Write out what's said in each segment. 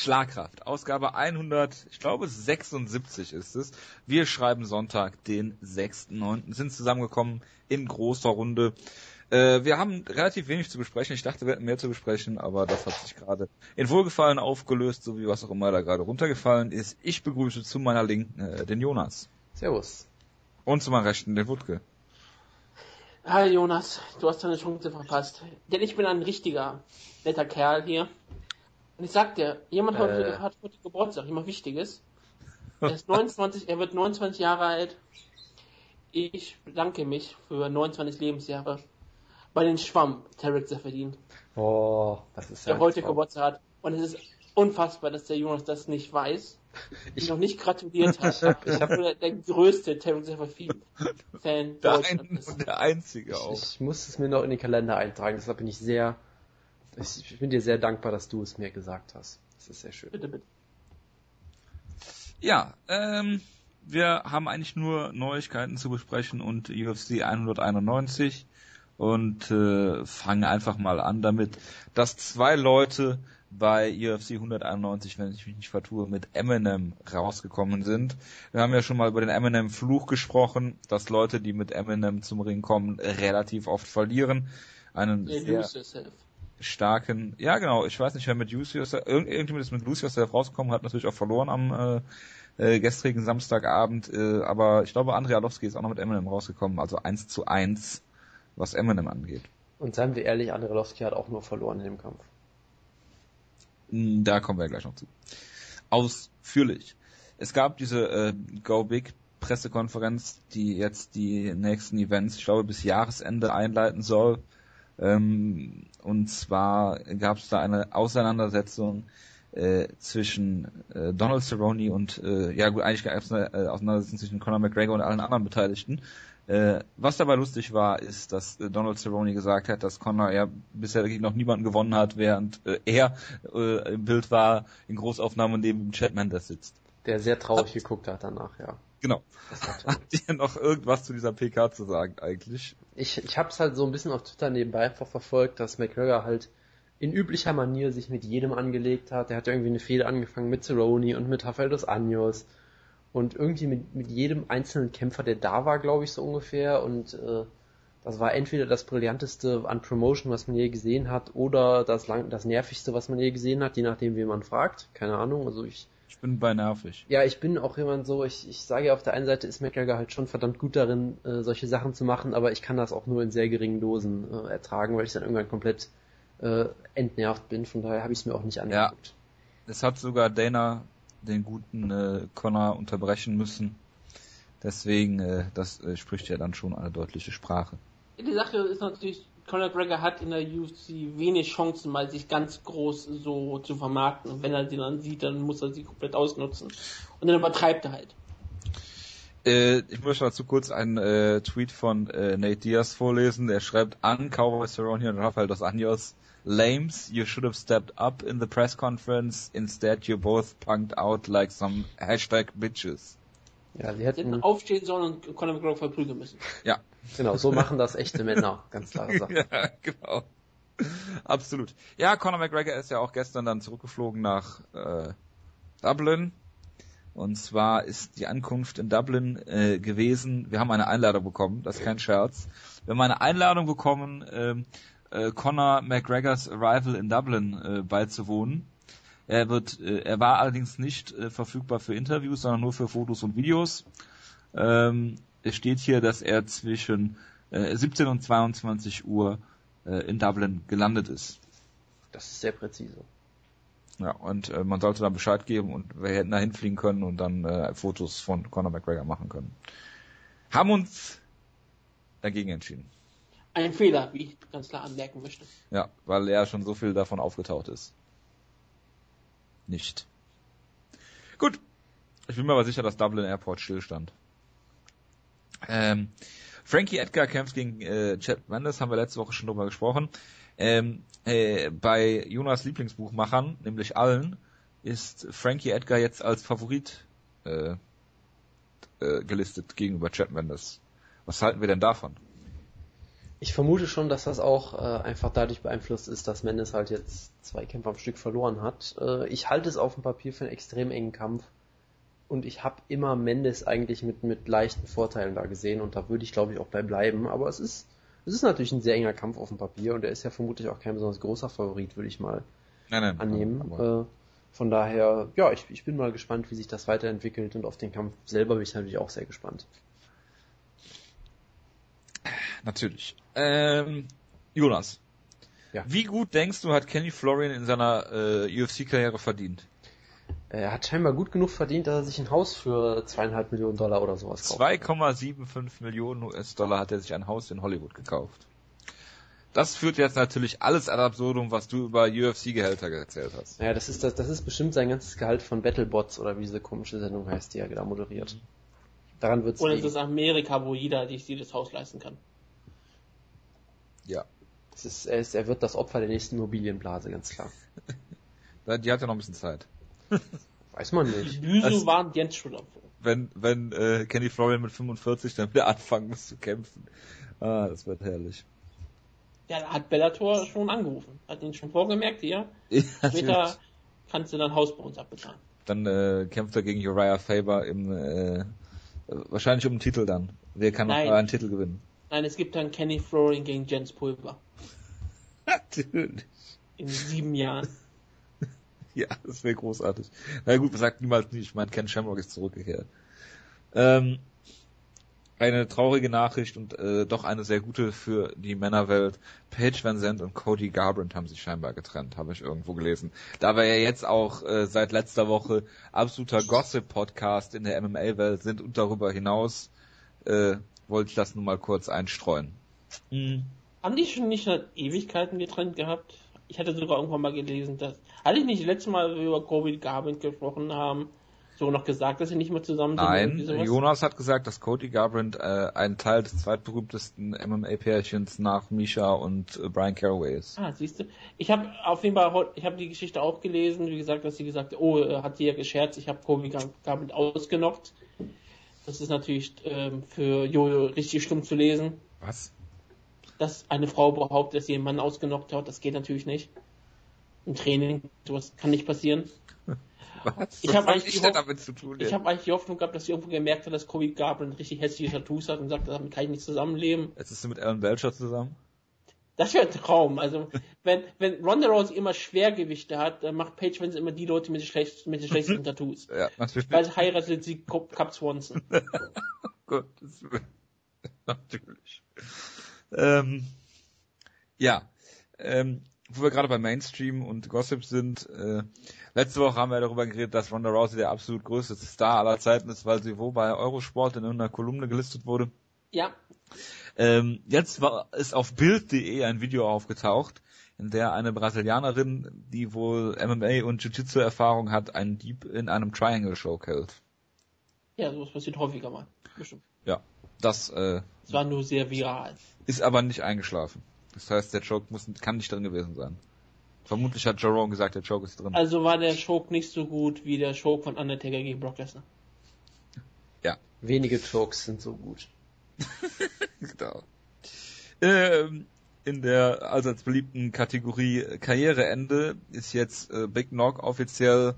Schlagkraft, Ausgabe 100, ich glaube 76 ist es. Wir schreiben Sonntag, den 6.9. sind zusammengekommen in großer Runde. Äh, wir haben relativ wenig zu besprechen. Ich dachte, wir hätten mehr zu besprechen, aber das hat sich gerade in Wohlgefallen aufgelöst, so wie was auch immer da gerade runtergefallen ist. Ich begrüße zu meiner Linken äh, den Jonas. Servus. Und zu meiner Rechten den Wutke. Hi Jonas, du hast deine Chance verpasst. Denn ich bin ein richtiger, netter Kerl hier. Und ich sag dir, jemand äh. heute, hat heute Geburtstag, jemand Wichtiges. Er ist 29, er wird 29 Jahre alt. Ich bedanke mich für 29 Lebensjahre bei den Schwamm Tarek verdient. Oh, das ist ja Der heute Geburtstag hat. Und es ist unfassbar, dass der Jonas das nicht weiß. Ich noch nicht gratuliert hat. ich habe der, der größte Tarek Fan. Der, ein, der einzige auch. Ich, ich, muss es mir noch in den Kalender eintragen, deshalb bin ich sehr, ich, ich bin dir sehr dankbar, dass du es mir gesagt hast. Das ist sehr schön. Bitte, bitte. Ja, ähm, wir haben eigentlich nur Neuigkeiten zu besprechen und UFC 191 und äh, fangen einfach mal an damit, dass zwei Leute bei UFC 191, wenn ich mich nicht vertue, mit Eminem rausgekommen sind. Wir haben ja schon mal über den Eminem Fluch gesprochen, dass Leute, die mit Eminem zum Ring kommen, relativ oft verlieren. Einen sehr starken, ja genau, ich weiß nicht, wer mit Use Yourself, irgendjemand ist mit Lose Yourself rausgekommen, hat natürlich auch verloren am äh, äh, gestrigen Samstagabend, äh, aber ich glaube, Andrea Lowski ist auch noch mit Eminem rausgekommen, also eins zu eins was Eminem angeht. Und seien wir ehrlich, Andrelowski hat auch nur verloren in dem Kampf. Hm, da kommen wir gleich noch zu. Ausführlich. Es gab diese äh, Go Big Pressekonferenz, die jetzt die nächsten Events, ich glaube, bis Jahresende einleiten soll. Ähm, und zwar gab es da eine Auseinandersetzung äh, zwischen äh, Donald Cerrone und äh, ja gut, eigentlich gab es eine äh, Auseinandersetzung zwischen Conor McGregor und allen anderen Beteiligten. Äh, was dabei lustig war, ist, dass äh, Donald Cerrone gesagt hat, dass Conor ja bisher gegen noch niemanden gewonnen hat, während äh, er äh, im Bild war, in Großaufnahme neben Chad Mendes sitzt. Der sehr traurig geguckt hat danach, ja. Genau. Habt ihr noch irgendwas zu dieser PK zu sagen eigentlich? Ich, ich habe es halt so ein bisschen auf Twitter nebenbei einfach verfolgt, dass McGregor halt in üblicher Manier sich mit jedem angelegt hat. Er hat irgendwie eine Fehde angefangen mit Cerrone und mit Rafael dos Anjos und irgendwie mit, mit jedem einzelnen Kämpfer, der da war, glaube ich, so ungefähr. Und äh, das war entweder das brillanteste an Promotion, was man je gesehen hat, oder das, lang, das nervigste, was man je gesehen hat, je nachdem, wie man fragt. Keine Ahnung. Also ich. Ich bin bei nervig. Ja, ich bin auch jemand so, ich, ich sage ja auf der einen Seite ist McGregor halt schon verdammt gut darin, äh, solche Sachen zu machen, aber ich kann das auch nur in sehr geringen Dosen äh, ertragen, weil ich dann irgendwann komplett äh, entnervt bin. Von daher habe ich es mir auch nicht angeguckt. Ja. Es hat sogar Dana den guten äh, Connor unterbrechen müssen. Deswegen, äh, das äh, spricht ja dann schon eine deutliche Sprache. Die Sache ist natürlich, Conor Gregor hat in der UFC wenig Chancen, mal sich ganz groß so zu vermarkten. Und wenn er sie dann sieht, dann muss er sie komplett ausnutzen. Und dann übertreibt er halt. Äh, ich möchte dazu kurz einen äh, Tweet von äh, Nate Diaz vorlesen. Er schreibt an Cowboy Cerrone und Rafael dos Anjos. Lames, you should have stepped up in the press conference. Instead, you both punked out like some hashtag bitches. Ja, sie hätten, hätten aufstehen sollen und Conor McGregor verprügeln müssen. Ja. Genau, so machen das echte Männer. Ganz klare Sache. ja, genau. Absolut. Ja, Conor McGregor ist ja auch gestern dann zurückgeflogen nach äh, Dublin. Und zwar ist die Ankunft in Dublin äh, gewesen. Wir haben eine Einladung bekommen, das ist kein Scherz. Wir haben eine Einladung bekommen, äh, äh, Conor McGregors Arrival in Dublin äh, beizuwohnen. Er wird, äh, er war allerdings nicht äh, verfügbar für Interviews, sondern nur für Fotos und Videos. Ähm, es steht hier, dass er zwischen äh, 17 und 22 Uhr äh, in Dublin gelandet ist. Das ist sehr präzise. Ja, und äh, man sollte dann Bescheid geben und wir hätten da hinfliegen können und dann äh, Fotos von Conor McGregor machen können. Haben uns dagegen entschieden. Ein Fehler, wie ich ganz klar anmerken möchte. Ja, weil er schon so viel davon aufgetaucht ist. Nicht. Gut. Ich bin mir aber sicher, dass Dublin Airport stillstand. Ähm, Frankie Edgar kämpft gegen äh, Chad Mendes, haben wir letzte Woche schon drüber gesprochen. Ähm, äh, bei Jonas Lieblingsbuchmachern, nämlich allen, ist Frankie Edgar jetzt als Favorit äh, äh, gelistet gegenüber Chad Mendes. Was halten wir denn davon? Ich vermute schon, dass das auch äh, einfach dadurch beeinflusst ist, dass Mendes halt jetzt zwei Kämpfe am Stück verloren hat. Äh, ich halte es auf dem Papier für einen extrem engen Kampf und ich habe immer Mendes eigentlich mit, mit leichten Vorteilen da gesehen und da würde ich glaube ich auch bei bleiben, aber es ist, es ist natürlich ein sehr enger Kampf auf dem Papier und er ist ja vermutlich auch kein besonders großer Favorit, würde ich mal Nein, nein, annehmen. aber- Äh, von daher, ja, ich, ich bin mal gespannt, wie sich das weiterentwickelt und auf den Kampf selber bin ich natürlich auch sehr gespannt. Natürlich. Ähm, Jonas. Ja. Wie gut denkst du, hat Kenny Florian in seiner äh, UFC-Karriere verdient? Er hat scheinbar gut genug verdient, dass er sich ein Haus für zweieinhalb Millionen Dollar oder sowas kauft. 2,75 Millionen US-Dollar hat er sich ein Haus in Hollywood gekauft. Das führt jetzt natürlich alles ad absurdum, was du über UFC-Gehälter erzählt hast. Ja, das ist das, das ist bestimmt sein ganzes Gehalt von Battlebots oder wie diese komische Sendung heißt, die er da moderiert. Daran wird's Oder ist liegen. es Amerika, wo jeder sich dieses Haus leisten kann? Ja. Es ist, er, ist, er wird das Opfer der nächsten Immobilienblase, ganz klar. Die hat ja noch ein bisschen Zeit. Weiß man Die nicht. Büsel Das- waren jetzt schon am Wenn, wenn äh, Kenny Florian mit 45 dann wieder anfangen muss zu kämpfen. Ah, das wird herrlich. Ja, da hat Bellator schon angerufen. Hat ihn schon vorgemerkt, hier. Ja, Später kannst du dein Haus bei uns abbezahlen. Dann äh, kämpft er gegen Uriah Faber im äh, wahrscheinlich um den Titel dann. Wer kann noch einen Titel gewinnen? Nein, es gibt dann Kenny Florian gegen Jens Pulver. Natürlich. In sieben Jahren. Ja, das wäre großartig. Na gut, man sagt niemals nicht. Ich meine, Ken Shamrock ist zurückgekehrt. Ähm, eine traurige Nachricht und äh, doch eine sehr gute für die Männerwelt. Paige Van Zandt und Cody Garbrandt haben sich scheinbar getrennt, habe ich irgendwo gelesen. Da wir ja jetzt auch äh, seit letzter Woche absoluter Gossip-Podcast in der MMA-Welt sind und darüber hinaus, äh, wollte ich das nun mal kurz einstreuen. Mhm. Haben die schon nicht seit Ewigkeiten getrennt gehabt? Ich hatte sogar irgendwann mal gelesen, dass. Hatte ich nicht das letzte Mal, über Kobe Garbrandt gesprochen haben, so noch gesagt, dass sie nicht mehr zusammen sind? Nein? Jonas hat gesagt, dass Cody Garbrandt äh, ein Teil des zweitberühmtesten MMA-Pärchens nach Misha und äh, Brian Caraway ist. Ah, siehst du. Ich habe auf jeden Fall, ich habe die Geschichte auch gelesen, wie gesagt, dass sie gesagt hat, oh, äh, hat sie ja gescherzt, ich habe Kobe Gar- Garbrandt ausgenockt. Das ist natürlich ähm, für Jojo richtig schlimm zu lesen, Was? dass eine Frau behauptet, dass sie einen Mann ausgenockt hat. Das geht natürlich nicht. Im Training, sowas kann nicht passieren. Was? Ich Was hab hab eigentlich Hoff- damit zu tun? Ich habe eigentlich die Hoffnung gehabt, dass sie irgendwo gemerkt hat, dass Kobe Garbrandt richtig hässliche Tattoos hat und sagt, damit kann ich nicht zusammenleben. Jetzt ist sie mit Alan Belcher zusammen. Das wäre ein Traum. Also, wenn, wenn Ronda Rousey immer Schwergewichte hat, dann macht Paige Vince immer die Leute mit den, schlecht, mit den schlechtesten Tattoos. Ja, natürlich. Weil heiratet sie Cap Swanson. Willen. Natürlich. Ähm, ja. Ähm, wo wir gerade bei Mainstream und Gossip sind, äh, letzte Woche haben wir darüber geredet, dass Ronda Rousey der absolut größte Star aller Zeiten ist, weil sie wo bei Eurosport in irgendeiner Kolumne gelistet wurde. Ja, Ähm, jetzt war, ist auf Bild.de ein Video aufgetaucht, in der eine Brasilianerin, die wohl MMA und Jiu-Jitsu-Erfahrung hat, einen Dieb in einem Triangle-Show hält. ja, sowas passiert häufiger mal. Bestimmt. Ja, das äh, Es war nur sehr viral. ist aber nicht eingeschlafen. Das heißt, der Choke muss, kann nicht drin gewesen sein. Vermutlich hat Joe Rogan gesagt, der Choke ist drin. Also war der Choke nicht so gut wie der Choke von Undertaker gegen Brock Lesnar. Wenige Jokes sind so gut. genau. Ähm, in der allseits beliebten Kategorie Karriereende ist jetzt äh, Big Knock offiziell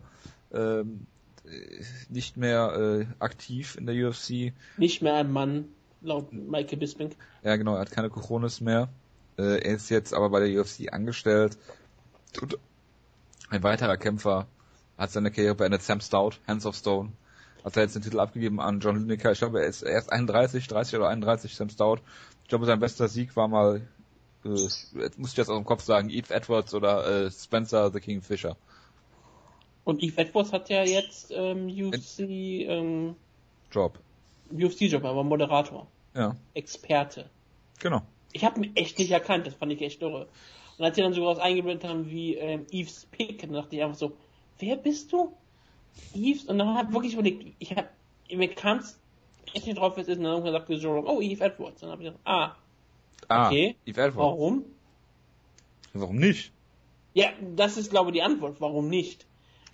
ähm, äh, nicht mehr äh, aktiv in der UFC. Nicht mehr ein Mann, laut Michael Bisping. Ja, genau, er hat keine Coronis mehr. Äh, er ist jetzt aber bei der UFC angestellt. Und ein weiterer Kämpfer hat seine Karriere beendet, Sam Stout, Hands of Stone. Hat er jetzt den Titel abgegeben an John Lineker. Ich glaube, er ist erst 31, 30 oder 31, Sam Stout. Ich glaube, sein bester Sieg war mal, äh, jetzt muss ich jetzt aus dem Kopf sagen, Eve Edwards oder äh, Spencer the King Fisher. Und Eve Edwards hat ja jetzt ähm, UFC, ähm, Job. UFC-Job, aber Moderator, Ja, Experte. genau. Ich habe ihn echt nicht erkannt, das fand ich echt irre. Und als sie dann sogar was eingeblendet haben wie ähm, Eves Pick, dann dachte ich einfach so, wer bist du? Eves? Und dann habe ich wirklich überlegt, ich hab, mir kam es echt nicht drauf, wer es ist. Und dann sagte Joe Rogan, oh, Eve Edwards. Und dann habe ich gedacht, ah, Ah, Okay. Eve Edwards. warum? Warum nicht? Ja, das ist, glaube ich, die Antwort. Warum nicht?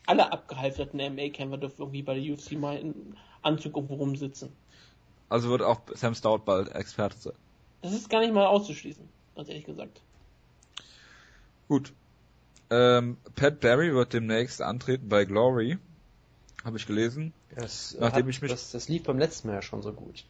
Alle abgehalfterten MA-Kämpfer dürfen irgendwie bei der UFC mal in Anzug irgendwo rumsitzen. Also wird auch Sam Stout bald Experte sein. Das ist gar nicht mal auszuschließen, ganz ehrlich gesagt. Gut. Ähm, Pat Barry wird demnächst antreten bei Glory. Habe ich gelesen. Das, Nachdem hat, ich mich- das, das lief beim letzten Mal ja schon so gut.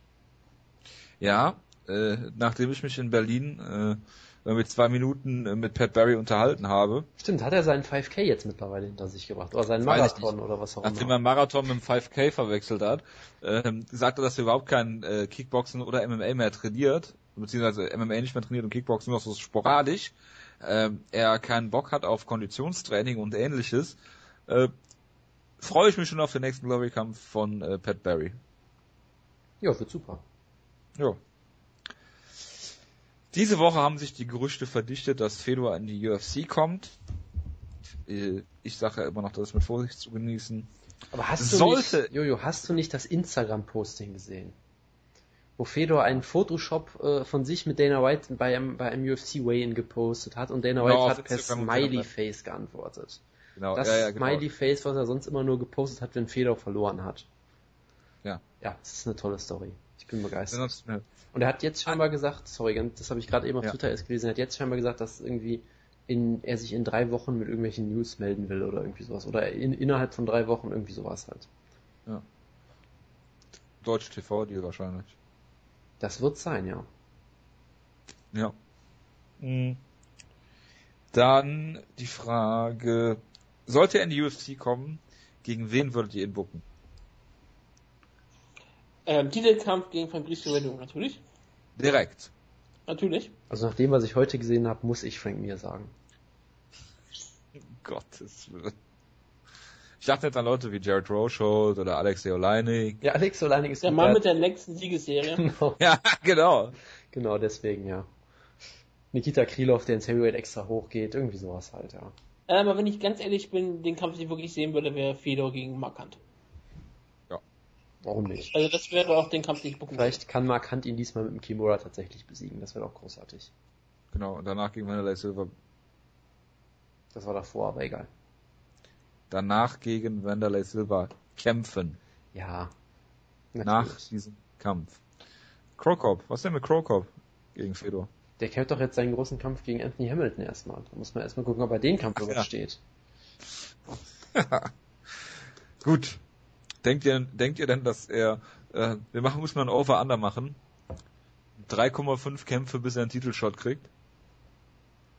Ja, äh, nachdem ich mich in Berlin äh, mit zwei Minuten äh, mit Pat Barry unterhalten habe, Stimmt, hat er seinen 5K jetzt mittlerweile hinter sich gebracht? Oder seinen Marathon oder was auch nachdem immer? er einen Marathon mit dem 5K verwechselt hat, ähm, sagt er, dass er überhaupt kein äh, Kickboxen oder MMA mehr trainiert, beziehungsweise MMA nicht mehr trainiert und Kickboxen nur noch so sporadisch. Ähm, er keinen Bock hat auf Konditionstraining und ähnliches. Äh, freue ich mich schon auf den nächsten Glory-Kampf von äh, Pat Barry. Ja, wird super. Ja. Diese Woche haben sich die Gerüchte verdichtet, dass Fedor in die UFC kommt. Äh, Ich sage ja immer noch, das ist mit Vorsicht zu genießen. Aber hast du Sollte- nicht, Jojo, hast du nicht das Instagram-Posting gesehen? Wo Fedor einen Photoshop äh, von sich mit Dana White bei einem, bei einem UFC Weigh-In gepostet hat und Dana White auf hat per Instagram und Smiley Dana Face geantwortet. Genau, Das ja, ja, genau. Smiley Face, was er sonst immer nur gepostet hat, wenn Fedor verloren hat. Ja. Ja, das ist eine tolle Story. Ich bin begeistert. Sonst- ja. Und er hat jetzt scheinbar gesagt, sorry, das habe ich gerade eben auf Ja. Twitter erst gelesen, er hat jetzt scheinbar gesagt, dass irgendwie in, er sich in drei Wochen mit irgendwelchen News melden will oder irgendwie sowas. Oder in, innerhalb von drei Wochen irgendwie sowas halt. Deutsche TV-Deal wahrscheinlich. Das wird sein, ja. Ja. Mhm. Dann die Frage, sollte er in die UFC kommen, gegen wen würdet ihr ihn bucken? Ähm, Titelkampf gegen Fabricio Werdum, natürlich. Direkt. Natürlich. Also nach dem, was ich heute gesehen habe, muss ich Frank Mir sagen. Gottes Willen. Ich dachte jetzt an Leute wie Jared Rochold oder Alexei Oleinik. Ja, Alex Soleinik ist Der Mann mit der längsten Siegesserie. Genau, Ja, genau. genau deswegen, ja. Nikita Krylov, der ins Heavyweight extra hochgeht, irgendwie sowas halt, ja. Äh, Aber wenn ich ganz ehrlich bin, den Kampf, den ich wirklich sehen würde, wäre Fedor gegen Markant. Warum nicht? Also das wäre auch den Kampf, den ich würde. Vielleicht kann Mark Hunt ihn diesmal mit dem Kimura tatsächlich besiegen, das wäre doch großartig. Genau, und danach gegen Wanderlei Silva. Das war davor, aber egal. Danach gegen Wanderlei Silva kämpfen. Ja. Nach natürlich. diesem Kampf. Krokop, was denn mit Krokop gegen Fedor? Der kämpft doch jetzt seinen großen Kampf gegen Anthony Hamilton erstmal. Da muss man erstmal gucken, ob er den Kampf Ach, ja. übersteht. Gut. Denkt ihr, denkt ihr denn, dass er, äh, wir machen, müssen mal ein Over-Under machen? 3,5 Kämpfe, bis er einen Titelshot kriegt?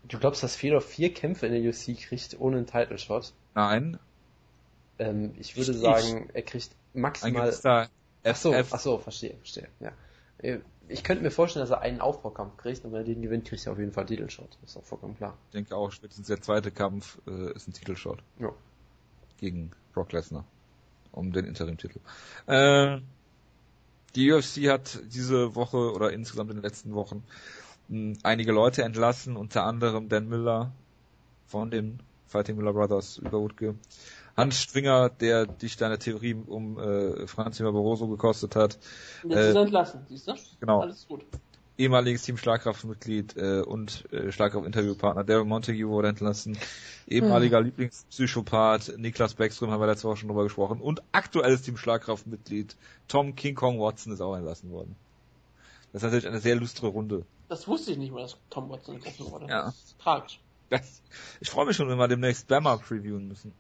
Du glaubst, dass Fedor vier Kämpfe in der UFC kriegt ohne einen Title Shot? Nein. Ähm, ich würde Ich- sagen, er kriegt maximal. Ach so, ach so, verstehe, verstehe. Ja. Ich könnte mir vorstellen, dass er einen Aufbaukampf kriegt und wenn er den gewinnt, kriegt er auf jeden Fall einen Titelshot. Ist doch vollkommen klar. Ich denke auch, spätestens der zweite Kampf äh, ist ein Titelshot. Ja. Gegen Brock Lesnar. Um den Interim-Titel. Äh, die UFC hat diese Woche oder insgesamt in den letzten Wochen mh, einige Leute entlassen, unter anderem Dan Miller von den Fighting Miller Brothers über Wutke. Hans Stringer, der dich deine Theorie um äh, Franz Barroso gekostet hat. Und jetzt Äh, ist er entlassen, siehst du? genau. Alles gut. ehemaliges Team Schlagkraftmitglied äh, und äh, Schlagkraft-Interviewpartner Daryl Montague wurde entlassen, ehemaliger Lieblingspsychopath Niklas Beckström haben wir letzte Woche schon drüber gesprochen und aktuelles Team Schlagkraftmitglied Tom King Kong Watson ist auch entlassen worden. Das ist natürlich eine sehr lustre Runde. Das wusste ich nicht mal, dass Tom Watson entlassen wurde. Ja. Das ist tragisch. Das, ich freue mich schon, wenn wir demnächst Bama previewen müssen.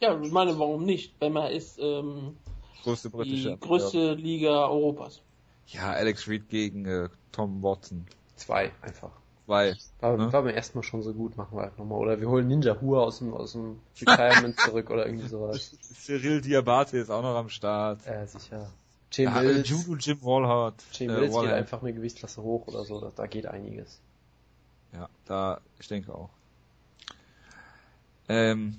Ja, ich meine, warum nicht? Bama ist ähm, Größte britische. die größte Liga Europas. Ja, Alex Reed gegen äh, Tom Watson. Zwei, einfach. Zwei. War, Ne? war beim ersten Mal schon so gut, machen wir halt nochmal. Oder wir holen Ninja Hua aus dem, aus dem Retirement zurück oder irgendwie sowas. Cyril Diabate ist auch noch am Start. Äh, sicher. Jim Ja, Mills, Judo Jim Wallhart. Jim äh, Mills geht einfach eine Gewichtsklasse hoch oder so, da, da geht einiges. Ja, da, ich denke auch. Ähm,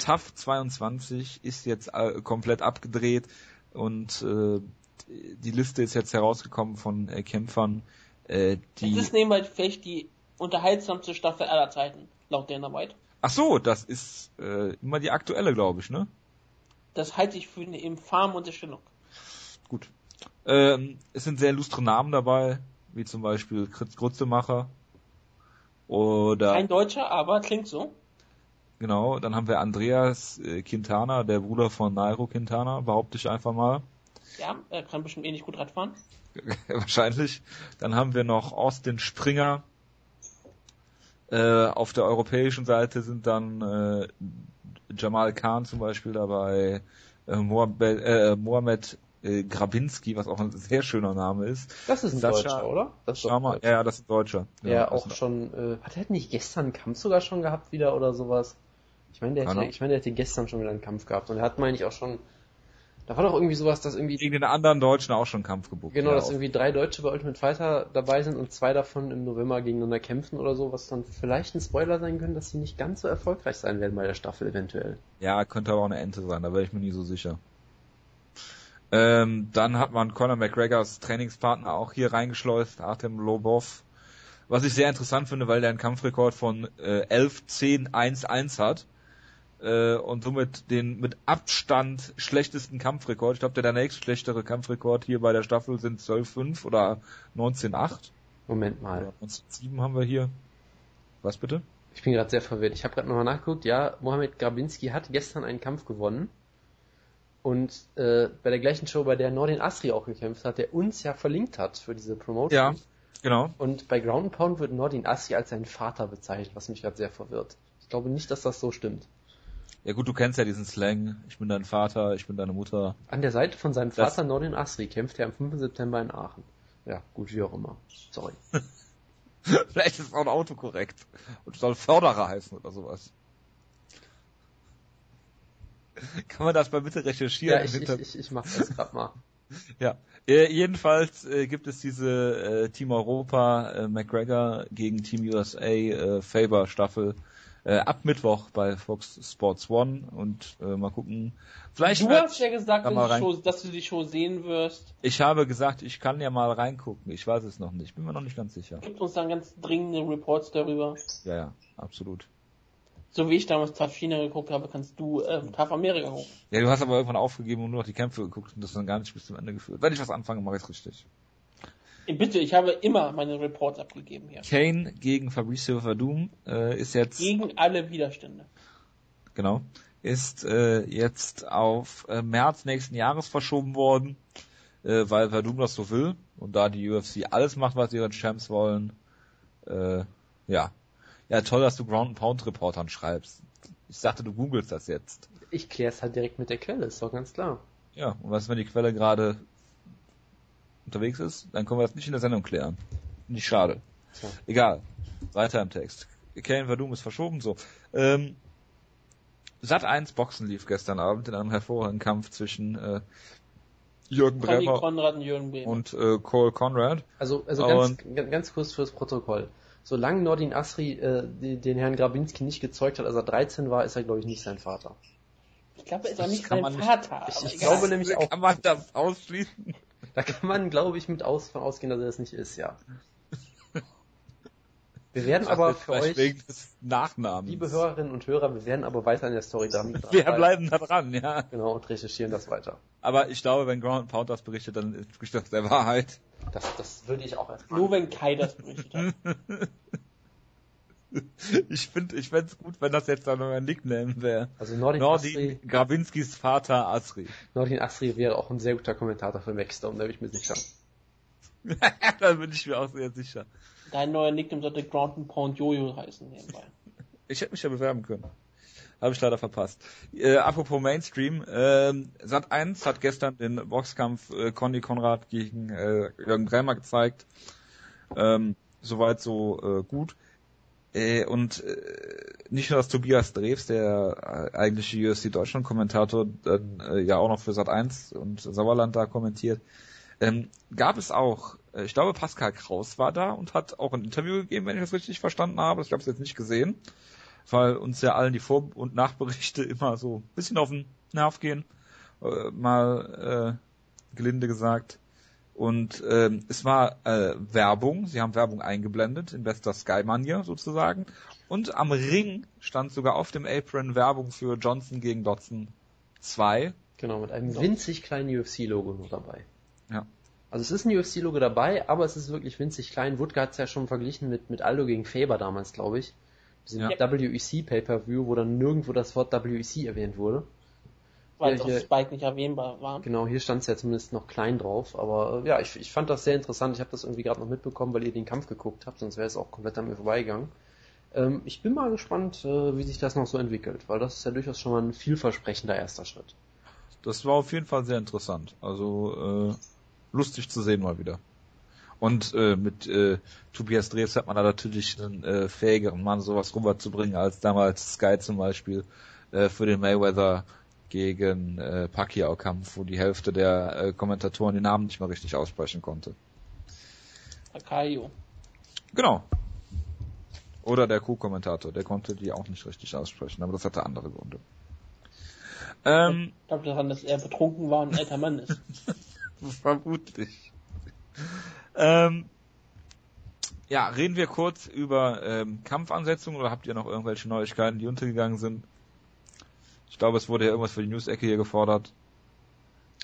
TAF 22 ist jetzt äh, komplett abgedreht und äh, die Liste ist jetzt herausgekommen von äh, Kämpfern, äh, Das die. ist nebenbei vielleicht die unterhaltsamste Staffel aller Zeiten, laut Dana White. Ach so, das ist äh, immer die aktuelle, glaube ich, ne? Das halte ich für eine infame Unterstellung. Gut. Ähm, es sind sehr lustre Namen dabei, wie zum Beispiel Fritz Grutzemacher. Oder Kein Deutscher, aber klingt so. Genau, dann haben wir Andreas äh, Quintana, der Bruder von Nairo Quintana, behaupte ich einfach mal. Ja, er kann bestimmt eh nicht gut Radfahren. Wahrscheinlich. Dann haben wir noch Austin Springer. Äh, auf der europäischen Seite sind dann äh, Jamal Khan zum Beispiel dabei, äh, Mohamed, äh, Mohamed äh, Grabinski, was auch ein sehr schöner Name ist. Das ist ein Sascha Deutscher, oder? Das ist Schama, Deutscher. ja, das ist ein Deutscher. Der Ja, auch schon, äh, hat er nicht gestern einen Kampf sogar schon gehabt wieder oder sowas? Ich meine, der hätte, ich meine, der hätte gestern schon wieder einen Kampf gehabt und er hat, meine ich, auch schon, da war doch irgendwie sowas, dass irgendwie, gegen den anderen Deutschen auch schon einen Kampf gebucht. genau, ja, dass auch. irgendwie drei Deutsche bei Ultimate Fighter dabei sind und zwei davon im November gegeneinander kämpfen oder so, was dann vielleicht ein Spoiler sein könnte, dass sie nicht ganz so erfolgreich sein werden bei der Staffel eventuell. Ja, könnte aber auch eine Ente sein, da wäre ich mir nie so sicher. Ähm, dann hat man Conor McGregors Trainingspartner auch hier reingeschleust, Artem Lobov. Was ich sehr interessant finde, weil der einen Kampfrekord von äh, 11, 10, 1, 1 hat. Äh, und somit den mit Abstand schlechtesten Kampfrekord. Ich glaube, der, nächst schlechtere Kampfrekord hier bei der Staffel sind 12,5 oder 19,8. Moment mal. Oder 19,7 haben wir hier. Was bitte? Ich bin gerade sehr verwirrt. Ich habe gerade nochmal nachgeguckt. Ja, Mohamed Grabinski hat gestern einen Kampf gewonnen. Und äh, bei der gleichen Show, bei der Nordin Asri auch gekämpft hat, der uns ja verlinkt hat für diese Promotion. Ja, genau. Und bei Ground Pound wird Nordin Asri als sein Vater bezeichnet, was mich gerade sehr verwirrt. Ich glaube nicht, dass das so stimmt. Ja gut, du kennst ja diesen Slang. Ich bin dein Vater, ich bin deine Mutter. An der Seite von seinem Das- Vater Nordin Asri kämpft er am 5. September in Aachen. Ja, gut, wie auch immer. Sorry. Vielleicht ist auch ein Auto korrekt. Und soll Förderer heißen oder sowas. Kann man das mal bitte recherchieren? Ja, ich, ich, ich, ich mach das gerade mal. ja. Äh, jedenfalls äh, gibt es diese äh, Team Europa äh, McGregor gegen Team USA äh, Faber Staffel äh, ab Mittwoch bei Fox Sports One und äh, mal gucken. Vielleicht Du hast ja gesagt, kann dass, Show, dass du die Show sehen wirst. ich habe gesagt, ich kann ja mal reingucken. Ich weiß es noch nicht. Bin mir noch nicht ganz sicher. Gibt uns dann ganz dringende Reports darüber. Ja, ja, absolut. So wie ich damals TAF China geguckt habe, kannst du äh, TAF Amerika gucken. Ja, du hast aber irgendwann aufgegeben und nur noch die Kämpfe geguckt und das dann gar nicht bis zum Ende geführt. Wenn ich was anfange, mache ich es richtig. Bitte, ich habe immer meine Reports abgegeben hier. Kane gegen Fabricio Verdum äh, ist jetzt Gegen alle Widerstände. genau ist äh, jetzt auf äh, März nächsten Jahres verschoben worden, äh, weil Verdum das so will und da die UFC alles macht, was ihre Champs wollen. Äh, ja, ja toll, dass du Ground and Pound Reportern schreibst. Ich dachte, du googelst das jetzt. Ich klär's halt direkt mit der Quelle, ist doch ganz klar. Ja, und was, wenn die Quelle gerade unterwegs ist, dann können wir das nicht in der Sendung klären. Nicht schade. Tja. Egal. Weiter im Text. Kane Verdum ist verschoben, so. Ähm, Sat 1 Boxen lief gestern Abend in einem hervorragenden Kampf zwischen äh, Jürgen Bremer Konrad und Jürgen Bremer. und äh, Cole Conrad. Also, also ganz, ganz, ganz kurz fürs Protokoll. Solange Nordin Asri äh, den Herrn Grabinski nicht gezeugt hat, als er 13 war, ist er, glaube ich, nicht sein Vater. ich glaube, er ist auch nicht sein man nicht- Vater. Ich- ich glaube nämlich auch. Kann man das ausschließen? Da kann man, glaube ich, mit aus, von ausgehen, dass er das nicht ist, ja. Wir werden aber für euch, wegen des Nachnamens. liebe Hörerinnen und Hörer, wir werden aber weiter in der Story dran. Wir dran- bleiben da dran, ja. Genau, und recherchieren das weiter. Aber ich glaube, wenn Ground Pound das berichtet, dann entspricht das der Wahrheit. Das, das würde ich auch erstmal. Nur wenn Kai das berichtet hat. Ich finde, ich fände es gut, wenn das jetzt dann euer Nickname wäre. Also Nordin Asri, Nordin Grabinskis Vater Asri. Nordin Asri wäre auch ein sehr guter Kommentator für Maxdome, da bin ich mir sicher. da bin ich mir auch sehr sicher. Dein neuer Nickname sollte Ground and Pound Jojo heißen nebenbei. Ich hätte mich ja bewerben können. Habe ich leider verpasst. Äh, apropos Mainstream, ähm, Sat 1 hat gestern den Boxkampf äh, Conny Konrad gegen äh, Jürgen Bremer gezeigt. Ähm, soweit so äh, gut. Äh, und äh, nicht nur, dass Tobias Drews, der äh, eigentliche UFC Deutschland Kommentator, dann äh, ja auch noch für Sat 1 und Sauerland da kommentiert, ähm, gab es auch, äh, ich glaube Pascal Kraus war da und hat auch ein Interview gegeben, wenn ich das richtig verstanden habe. Ich habe es jetzt nicht gesehen, weil uns ja allen die Vor- und Nachberichte immer so ein bisschen auf den Nerv gehen, äh, mal äh, gelinde gesagt. Und ähm, es war äh, Werbung, sie haben Werbung eingeblendet, in bester Sky-Manier sozusagen. Und am Ring stand sogar auf dem Apron Werbung für Johnson gegen Dotson 2. Genau, mit einem winzig kleinen UFC-Logo noch dabei. Ja. Also es ist ein UFC-Logo dabei, aber es ist wirklich winzig klein. Woodke hat es ja schon verglichen mit, mit Aldo gegen Faber damals, glaube ich. Diesem Ja. WEC Pay-Per-View, wo dann nirgendwo das Wort WEC erwähnt wurde. Weil Ja, auf hier- Spike nicht erwähnbar war. Genau, hier stand es ja zumindest noch klein drauf, aber äh, ja, ich, ich fand das sehr interessant. Ich habe das irgendwie gerade noch mitbekommen, weil ihr den Kampf geguckt habt, sonst wäre es auch komplett an mir vorbeigegangen. Ähm, ich bin mal gespannt, äh, wie sich das noch so entwickelt, weil das ist ja durchaus schon mal ein vielversprechender erster Schritt. Das war auf jeden Fall sehr interessant. Also äh, lustig zu sehen mal wieder. Und äh, mit äh, Tobias Dreves hat man da natürlich einen äh, fähigeren Mann, sowas rüberzubringen, als damals Sky zum Beispiel äh, für den Mayweather gegen äh, Pacquiao-Kampf, wo die Hälfte der äh, Kommentatoren die Namen nicht mehr richtig aussprechen konnte. Akaio. Genau. Oder der Q-Kommentator, der konnte die auch nicht richtig aussprechen, aber das hatte andere Gründe. Ähm, Ich glaube daran, dass er betrunken war und ein alter Mann ist. Vermutlich. Ähm, ja, reden wir kurz über ähm, Kampfansetzungen oder habt ihr noch irgendwelche Neuigkeiten, die untergegangen sind? Ich glaube, es wurde ja irgendwas für die News-Ecke hier gefordert.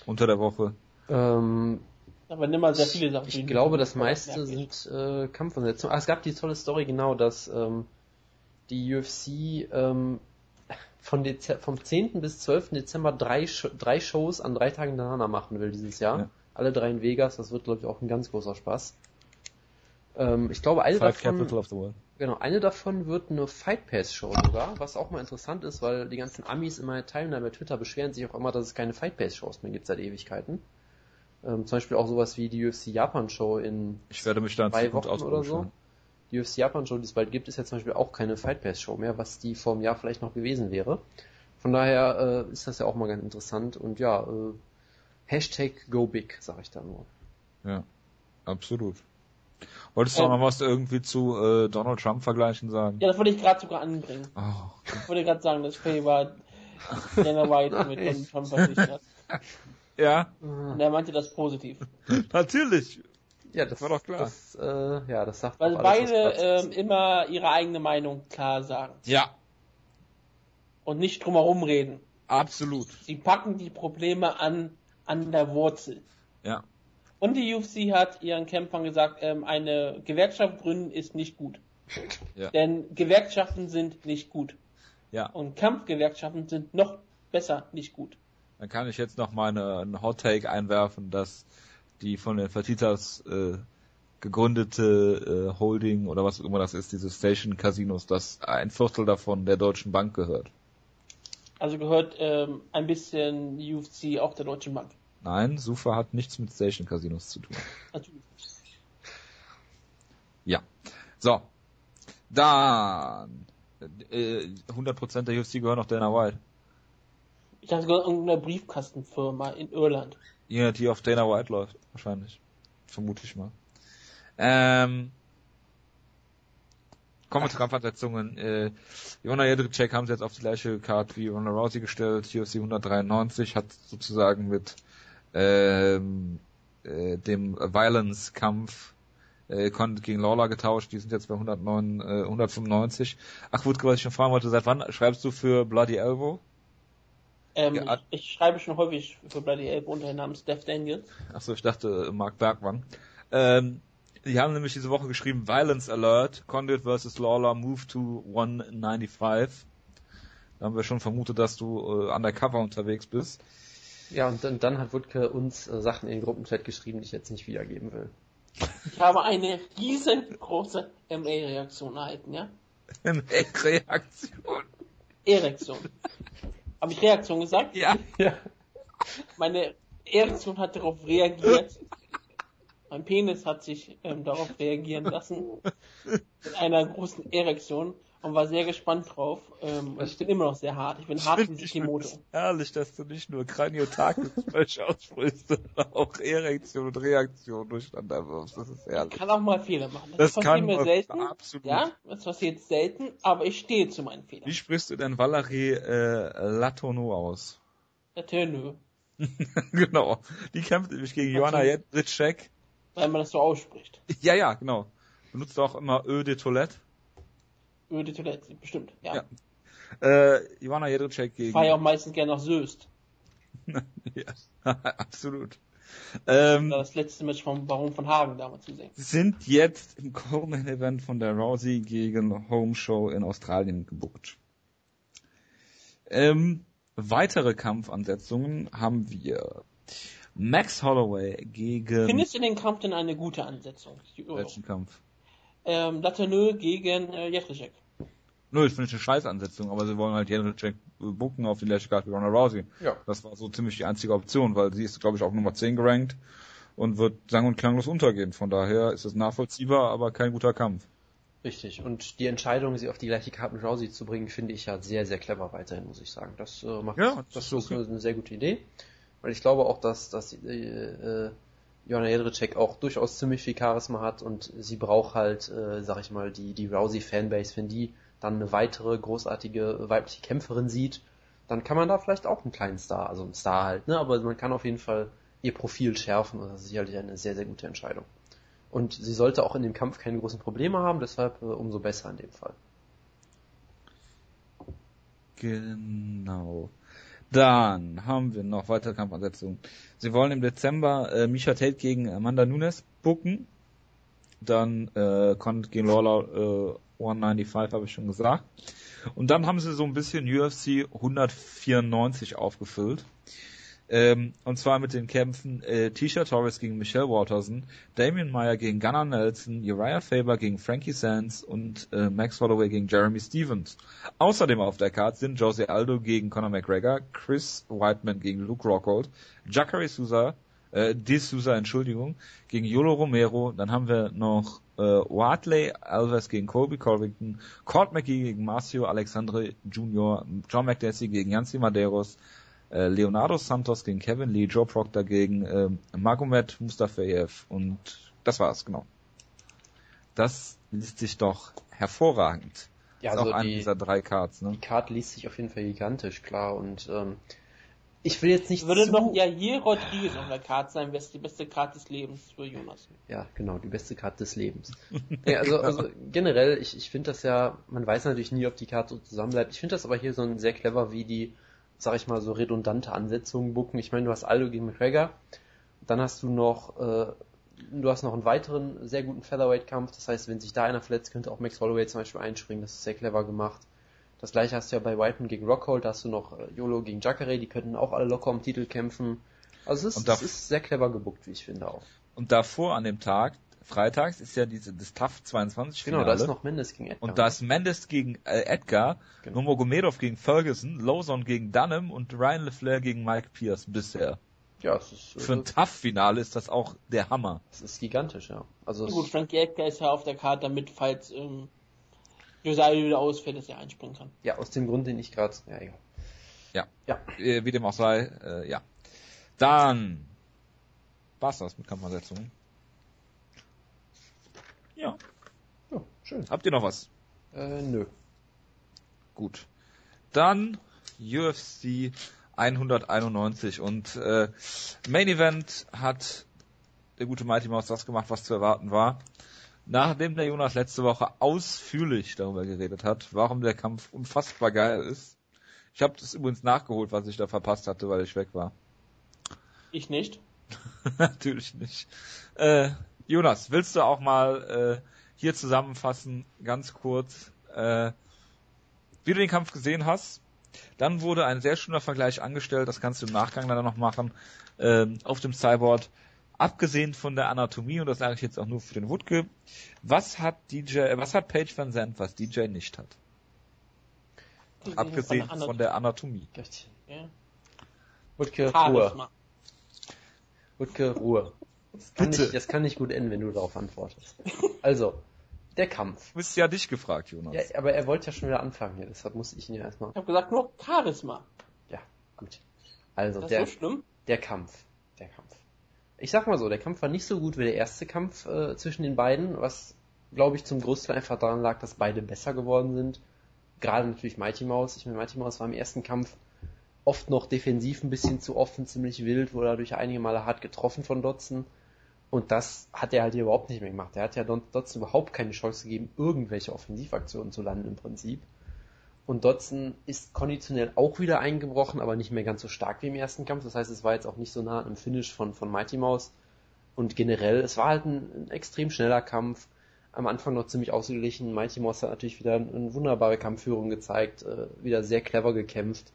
Unter der Woche. Ähm, Aber nimm mal sehr viele Sachen. ich glaube, das meiste sind äh, Kampfansetzungen. Ah, es gab die tolle Story genau, dass ähm, die UFC ähm, von Dez vom 10. bis 12. Dezember drei, Sh drei Shows an drei Tagen hintereinander machen will dieses Jahr. Ja. Alle drei in Vegas, das wird glaube ich auch ein ganz großer Spaß. Ähm, ich glaube, eine Five davon, genau, eine davon wird eine Fight Pass Show sogar, was auch mal interessant ist, weil die ganzen Amis immer teilen da bei Twitter beschweren sich auch immer, dass es keine Fight Pass Shows mehr gibt seit Ewigkeiten. Ähm, zum Beispiel auch sowas wie die UFC Japan Show in Ich werde mich da zwei Wochen oder so. Die UFC Japan Show, die es bald gibt, ist ja zum Beispiel auch keine Fight Pass Show mehr, was die vor einem Jahr vielleicht noch gewesen wäre. Von daher äh, ist das ja auch mal ganz interessant und ja, äh, Hashtag Go Big, sag ich da nur. Ja, absolut. Wolltest du auch Ähm. noch was irgendwie zu äh, Donald Trump vergleichen sagen? Ja, das wollte ich gerade sogar anbringen. Oh, Ich wollte gerade sagen, dass Faye war Dana White mit Donald Trump verpflichtet hat. ja, Und er meinte das positiv. natürlich. Ja, das War doch klar. Das, äh, ja, das sagt Weil alles, beide ähm, immer ihre eigene Meinung klar sagen. Ja, Und nicht drumherum reden. absolut. Sie packen die Probleme an, an der Wurzel. Ja, Und die UFC hat ihren Kämpfern gesagt, ähm, eine Gewerkschaft gründen ist nicht gut. Ja. Denn Gewerkschaften sind nicht gut. ja. Und Kampfgewerkschaften sind noch besser nicht gut. Dann kann ich jetzt noch mal eine, einen Hot Take einwerfen, dass die von den Fertitas äh, gegründete äh, Holding oder was auch immer das ist, diese Station Casinos, dass ein Viertel davon der Deutschen Bank gehört. Also gehört ähm, ein bisschen UFC auch der Deutschen Bank. Nein, Sufa hat nichts mit Station Casinos zu tun. Natürlich. Ja. So. Dann äh, 100% der UFC gehören noch Dana White. Ich dachte sogar irgendeine Briefkastenfirma in Irland. Ja, die auf Dana White läuft, wahrscheinlich. Vermute ich mal. Ähm, kommen wir zu Kampfansetzungen. Äh, Jona Jedrzejczyk haben sie jetzt auf die gleiche Card wie Ronda Rousey gestellt. UFC 193 hat sozusagen mit ähm, äh, dem Violence-Kampf äh, Condit gegen Lawler getauscht. Die sind jetzt bei 109, äh, 195. Ach gut, was ich schon fragen wollte, seit wann schreibst du für Bloody Elbow? Ähm, Ja. ich, ich schreibe schon häufig für Bloody Elbow unter dem Namen Steph Daniels. Achso, ich dachte äh, Mark Bergmann. Ähm, die haben nämlich diese Woche geschrieben, Violence Alert, Condit vs. Lawler, move to 195. Da haben wir schon vermutet, dass du äh, undercover unterwegs bist. Ja, und dann, dann hat Wutke uns äh, Sachen in den Gruppenchat geschrieben, die ich jetzt nicht wiedergeben will. Ich habe eine riesengroße MA-Reaktion erhalten, ja? Eine Reaktion. Erektion. Habe ich Reaktion gesagt? Ja. Ja. Meine Erektion hat darauf reagiert. Mein Penis hat sich ähm, darauf reagieren lassen. Mit einer großen Erektion und war sehr gespannt drauf. Ähm, ich bin immer noch sehr hart. Ich bin hart wie Ich Kimoto. herrlich, dass du nicht nur Kraniotakis falsch aussprichst, sondern auch Erektion und Reaktion durcheinander wirfst. Das ist Ich herrlich. kann auch mal Fehler machen. Das passiert kann mir selten. absolut. Ja, das passiert selten, aber ich stehe zu meinen Fehlern. Wie sprichst du denn Valerie äh, Latourneau aus? Natürlich. genau. Die kämpft nämlich gegen Joanna Jedrzejczyk. Weil man das so ausspricht. Ja, ja, genau. Benutzt auch immer Eau de Toilette. Öde Toilette, bestimmt. Ja. Ja. Äh, Joanna Jedrzejczyk Ich gegen... fahre ja auch meistens gerne nach Soest. ja, absolut. Ähm, Da das letzte Match vom Baron von Hagen damals zu sehen. sind jetzt im kommenden Event von der Rousey gegen Home Show in Australien gebucht. Ähm, weitere Kampfansetzungen haben wir Max Holloway gegen... Findest du den Kampf denn eine gute Ansetzung? Welchen Kampf? Ähm, Latanö gegen äh, Jędrzejczyk. Nö, ich finde eine Scheißansetzung, aber sie wollen halt Jędrzejczyk bucken auf die letzte Karte wie Ronda Rousey. Ja. Das war so ziemlich die einzige Option, weil sie ist, glaube ich, auf Nummer 10 gerankt und wird sang- und klanglos untergehen. Von daher ist es nachvollziehbar, aber kein guter Kampf. Richtig. Und die Entscheidung, sie auf die gleiche Karte mit Rousey zu bringen, finde ich ja sehr, sehr clever weiterhin, muss ich sagen. Das äh, macht Ja, das, das ist ist eine sehr gute Idee. Weil ich glaube auch, dass, dass äh, äh, Joanna Jedrzejczyk auch durchaus ziemlich viel Charisma hat und sie braucht halt, äh, sag ich mal, die, die Rousey-Fanbase, wenn die dann eine weitere großartige weibliche Kämpferin sieht, dann kann man da vielleicht auch einen kleinen Star, also einen Star halt, ne? Aber man kann auf jeden Fall ihr Profil schärfen und das ist sicherlich eine sehr, sehr gute Entscheidung. Und sie sollte auch in dem Kampf keine großen Probleme haben, deshalb äh, umso besser in dem Fall. Genau. Dann haben wir noch weitere Kampfansetzungen. Sie wollen im Dezember äh, Misha Tate gegen Amanda Nunes booken. Dann äh, kommt gegen Lawler äh, 195, habe ich schon gesagt. Und dann haben sie so ein bisschen UFC 194 aufgefüllt. Ähm, und zwar mit den Kämpfen äh, Tisha Torres gegen Michelle Waterson, Damian Meyer gegen Gunnar Nelson, Uriah Faber gegen Frankie Sands und äh, Max Holloway gegen Jeremy Stevens. Außerdem auf der Karte sind Jose Aldo gegen Conor McGregor, Chris Whiteman gegen Luke Rockhold, Jacare Souza, äh, De Souza, Entschuldigung, gegen Yolo Romero. Dann haben wir noch äh, Watley Alves gegen Colby Covington, Court McGee gegen Marcio Alexandre Jr., John McDessie gegen Yancy Madeiros, äh, Leonardo Santos gegen Kevin Lee, Joe Proctor gegen äh, Magomed Mustafayev und das war's, genau. Das liest sich doch hervorragend. Ja, ist also auch eine die, dieser drei Cards, ne? die Karte liest sich auf jeden Fall gigantisch, klar. Und ähm, ich will jetzt nicht Würde zu... noch Jair Rodriguez auf der Karte sein, wäre es die beste Karte des Lebens für Jonas. Ja, genau, die beste Karte des Lebens. ja, also, also generell, ich, ich finde das ja, man weiß natürlich nie, ob die Karte so zusammenbleibt. Ich finde das aber hier so ein sehr clever, wie die, sag ich mal, so redundante Ansetzungen bucken. Ich meine, du hast Aldo gegen McGregor, dann hast du noch, äh, du hast noch einen weiteren sehr guten Featherweight-Kampf. Das heißt, wenn sich da einer verletzt, könnte auch Max Holloway zum Beispiel einspringen. Das ist sehr clever gemacht. Das gleiche hast du ja bei Whiteman gegen Rockhold, da hast du noch äh, Yolo gegen Jacare, die könnten auch alle locker um Titel kämpfen. Also es ist, es ist sehr clever gebuckt, wie ich finde auch. Und davor an dem Tag, freitags, ist ja diese, das TAF 22 Genau, Finale. da ist noch Mendes gegen Edgar. Und da ist Mendes gegen äh, Edgar, Genau. Nomogomedov gegen Ferguson, Lawson gegen Dunham und Ryan LeFlair gegen Mike Pierce bisher. Ja, es ist, Für ein TAF-Finale ist das auch der Hammer. es ist gigantisch, ja. Also Gut, Frankie Edgar ist ja auf der Karte, damit, falls ähm, Josiah wieder ausfällt, dass er einspringen kann. ja, aus dem Grund, den ich gerade, ja, egal. Ja. Ja. Äh, wie dem auch sei, äh, ja. Dann war's das mit Kampfansetzungen. Ja. Ja, schön. Habt ihr noch was? Äh, nö. Gut. Dann UFC 191 und äh, Main Event hat der gute Mighty Mouse das gemacht, was zu erwarten war. Nachdem der Jonas letzte Woche ausführlich darüber geredet hat, warum der Kampf unfassbar geil ist. Ich habe das übrigens nachgeholt, was ich da verpasst hatte, weil ich weg war. Ich nicht. Natürlich nicht. Äh, Jonas, willst du auch mal äh, hier zusammenfassen, ganz kurz, äh, wie du den Kampf gesehen hast? Dann wurde ein sehr schöner Vergleich angestellt, das kannst du im Nachgang leider noch machen, ähm, auf dem Cyborg. Abgesehen von der Anatomie, und das sage ich jetzt auch nur für den Woodke, was hat DJ, äh, was hat Paige Van Zandt, was DJ nicht hat? Abgesehen von der Anatomie. Richtig. Ja. Wutke, Ruhe. Wutke, Ruhe. Das kann, Bitte. nicht, das kann nicht gut enden, wenn du darauf antwortest. Also, der Kampf. Du bist ja dich gefragt, Jonas. Ja, aber er wollte ja schon wieder anfangen hier, deshalb muss ich ihn ja erstmal. Ich habe gesagt nur Charisma. Ja, gut. Also, Das ist der, so schlimm. der Kampf. Der Kampf. Ich sag mal so, der Kampf war nicht so gut wie der erste Kampf äh, zwischen den beiden, was glaube ich zum Großteil einfach daran lag, dass beide besser geworden sind. Gerade natürlich Mighty Mouse. Ich meine, Mighty Mouse war im ersten Kampf oft noch defensiv ein bisschen zu offen, ziemlich wild, wurde dadurch einige Male hart getroffen von Dotson. Und das hat er halt hier überhaupt nicht mehr gemacht. Er hat ja Dotson überhaupt keine Chance gegeben, irgendwelche Offensivaktionen zu landen im Prinzip. Und Dotson ist konditionell auch wieder eingebrochen, aber nicht mehr ganz so stark wie im ersten Kampf. Das heißt, es war jetzt auch nicht so nah am Finish von, von Mighty Mouse. Und generell, es war halt ein, ein extrem schneller Kampf. Am Anfang noch ziemlich ausgeglichen. Mighty Mouse hat natürlich wieder eine wunderbare Kampfführung gezeigt, äh, wieder sehr clever gekämpft.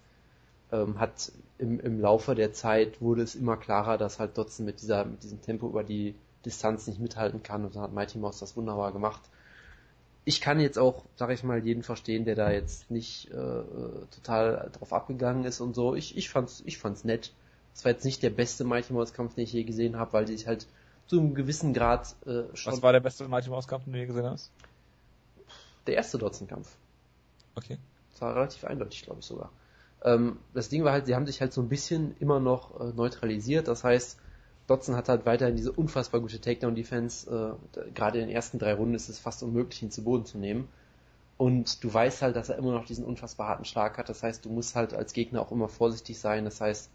Ähm, hat im, im Laufe der Zeit wurde es immer klarer, dass halt Dotson mit dieser, mit diesem Tempo über die Distanz nicht mithalten kann und dann hat Mighty Mouse das wunderbar gemacht. Ich kann jetzt auch, sag ich mal, jeden verstehen, der da jetzt nicht äh, total drauf abgegangen ist und so. Ich, ich fand's, ich fand's nett. Es war jetzt nicht der beste Mighty Mouse Kampf, den ich je gesehen habe, weil die sich halt zu einem gewissen Grad äh, schon. Was war der beste Mighty Mouse Kampf, den du je gesehen hast? Der erste Dotson Kampf. Okay. Das war relativ eindeutig, glaube ich sogar. Ähm, das Ding war halt, sie haben sich halt so ein bisschen immer noch äh, neutralisiert. Das heißt, Dotson hat halt weiterhin diese unfassbar gute Takedown-Defense. Äh, Gerade in den ersten drei Runden ist es fast unmöglich, ihn zu Boden zu nehmen. Und du weißt halt, dass er immer noch diesen unfassbar harten Schlag hat. Das heißt, du musst halt als Gegner auch immer vorsichtig sein. Das heißt,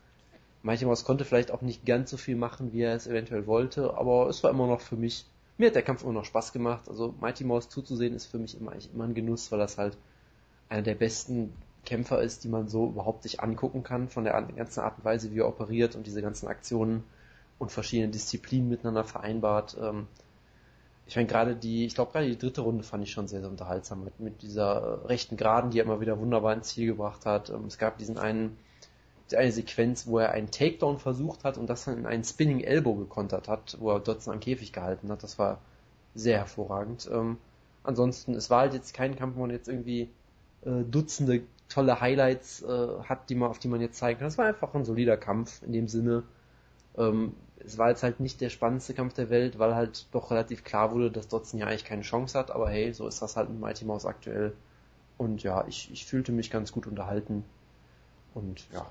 Mighty Mouse konnte vielleicht auch nicht ganz so viel machen, wie er es eventuell wollte, aber es war immer noch für mich, mir hat der Kampf immer noch Spaß gemacht. Also Mighty Mouse zuzusehen ist für mich immer, immer ein Genuss, weil das halt einer der besten Kämpfer ist, die man so überhaupt sich angucken kann, von der ganzen Art und Weise, wie er operiert und diese ganzen Aktionen und verschiedene Disziplinen miteinander vereinbart. Ähm, ich meine, gerade die, ich glaube, gerade die dritte Runde fand ich schon sehr, sehr unterhaltsam mit, mit dieser äh, rechten Geraden, die er immer wieder wunderbar ins Ziel gebracht hat. Ähm, es gab diesen einen, die eine Sequenz, wo er einen Takedown versucht hat und das dann in einen Spinning Elbow gekontert hat, wo er Dotson am Käfig gehalten hat. Das war sehr hervorragend. Ähm, ansonsten, es war halt jetzt kein Kampf, wo man jetzt irgendwie äh, Dutzende tolle Highlights äh, hat, die man, auf die man jetzt zeigen kann. Es war einfach ein solider Kampf in dem Sinne. Ähm, es war jetzt halt nicht der spannendste Kampf der Welt, weil halt doch relativ klar wurde, dass Dotson ja eigentlich keine Chance hat, aber hey, so ist das halt mit Mighty Mouse aktuell. Und ja, ich, ich fühlte mich ganz gut unterhalten. Und ja,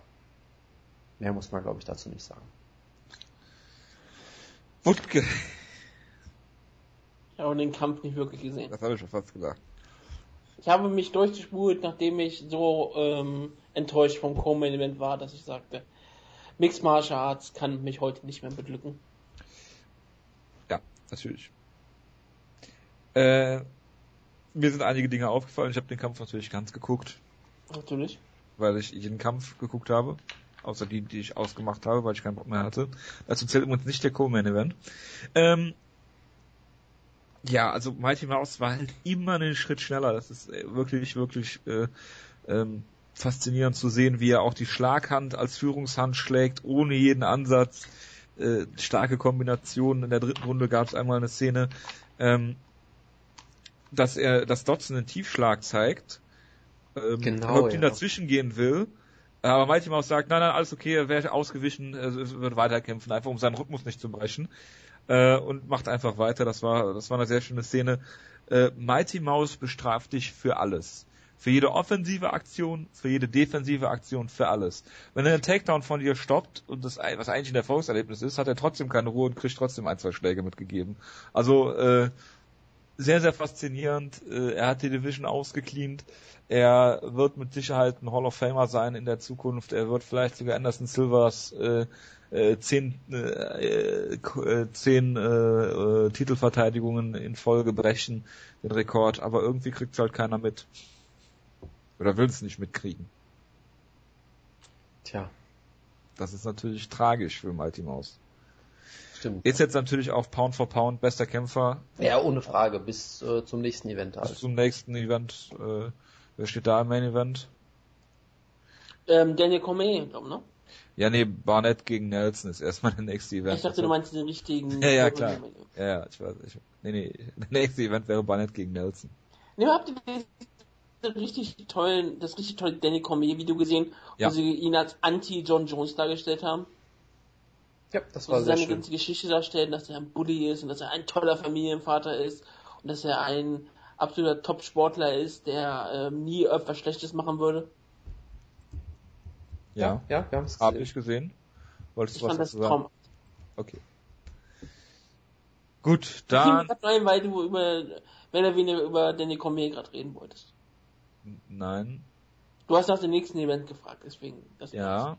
mehr muss man glaube ich dazu nicht sagen. Wutke. Ich habe den Kampf nicht wirklich gesehen. Das habe ich schon fast gesagt. Ich habe mich durchgespult, nachdem ich so ähm, enttäuscht vom Co-Main Event war, dass ich sagte, Mixed Martial Arts kann mich heute nicht mehr beglücken. Ja, natürlich. Äh, mir sind einige Dinge aufgefallen. Ich habe den Kampf natürlich ganz geguckt. Natürlich. Weil ich jeden Kampf geguckt habe. Außer die, die ich ausgemacht habe, weil ich keinen Bock mehr hatte. Dazu zählt übrigens nicht der Co-Main Event. Ähm, ja, also Mighty Mouse war halt immer einen Schritt schneller. Das ist äh, wirklich, wirklich äh, ähm, faszinierend zu sehen, wie er auch die Schlaghand als Führungshand schlägt, ohne jeden Ansatz. Äh, starke Kombinationen. In der dritten Runde gab es einmal eine Szene, ähm, dass er das Dotson einen Tiefschlag zeigt, ähm, genau, ja. dazwischen gehen will. Aber Mighty Mouse sagt, nein, nein, alles okay, er wäre ausgewichen, er wird weiterkämpfen, einfach um seinen Rhythmus nicht zu brechen äh, und macht einfach weiter. Das war, das war eine sehr schöne Szene. Äh, Mighty Mouse bestraft dich für alles. Für jede offensive Aktion, für jede defensive Aktion, für alles. Wenn er einen Takedown von dir stoppt und das, was eigentlich ein Erfolgserlebnis ist, hat er trotzdem keine Ruhe und kriegt trotzdem ein, zwei Schläge mitgegeben. Also äh, sehr, sehr faszinierend. Äh, er hat die Division ausgecleant. Er wird mit Sicherheit ein Hall of Famer sein in der Zukunft. Er wird vielleicht sogar Anderson Silvers äh, äh, zehn, äh, äh, zehn äh, äh, Titelverteidigungen in Folge brechen, den Rekord, aber irgendwie kriegt halt keiner mit. Oder will es nicht mitkriegen. Tja. Das ist natürlich tragisch für Mighty Mouse. Stimmt. Ist jetzt natürlich auch Pound for Pound bester Kämpfer. Ja, ohne Frage, bis äh, zum nächsten Event halt. Bis zum nächsten Event. Äh, wer steht da im Main Event? Ähm, Daniel Cormier, glaube ne? Ja, nee, Barnett gegen Nelson ist erstmal der nächste Event. Ich dachte, du meinst den richtigen. Ja, ja, klar. Ja, ja, ich weiß. Ich, nee, nee, der nächste Event wäre Barnett gegen Nelson. Nee, habt ihr den richtig tollen, das richtig tolle Danny Cormier Video gesehen, ja. wo sie ihn als Anti-John Jones dargestellt haben? Ja, das war wo sie seine ganze Geschichte darstellen, dass er ein Bully ist und dass er ein toller Familienvater ist und dass er ein absoluter Top-Sportler ist, der ähm, nie etwas Schlechtes machen würde. Ja, ja, wir haben es gesehen. Hab ich gesehen. Wolltest du was dazu sagen? Traum. Okay. Gut, dann. Ich rein, weil du über, wenn er weniger über Danny Cormier gerade reden wolltest. Nein. Du hast nach dem nächsten Event gefragt, deswegen. ja.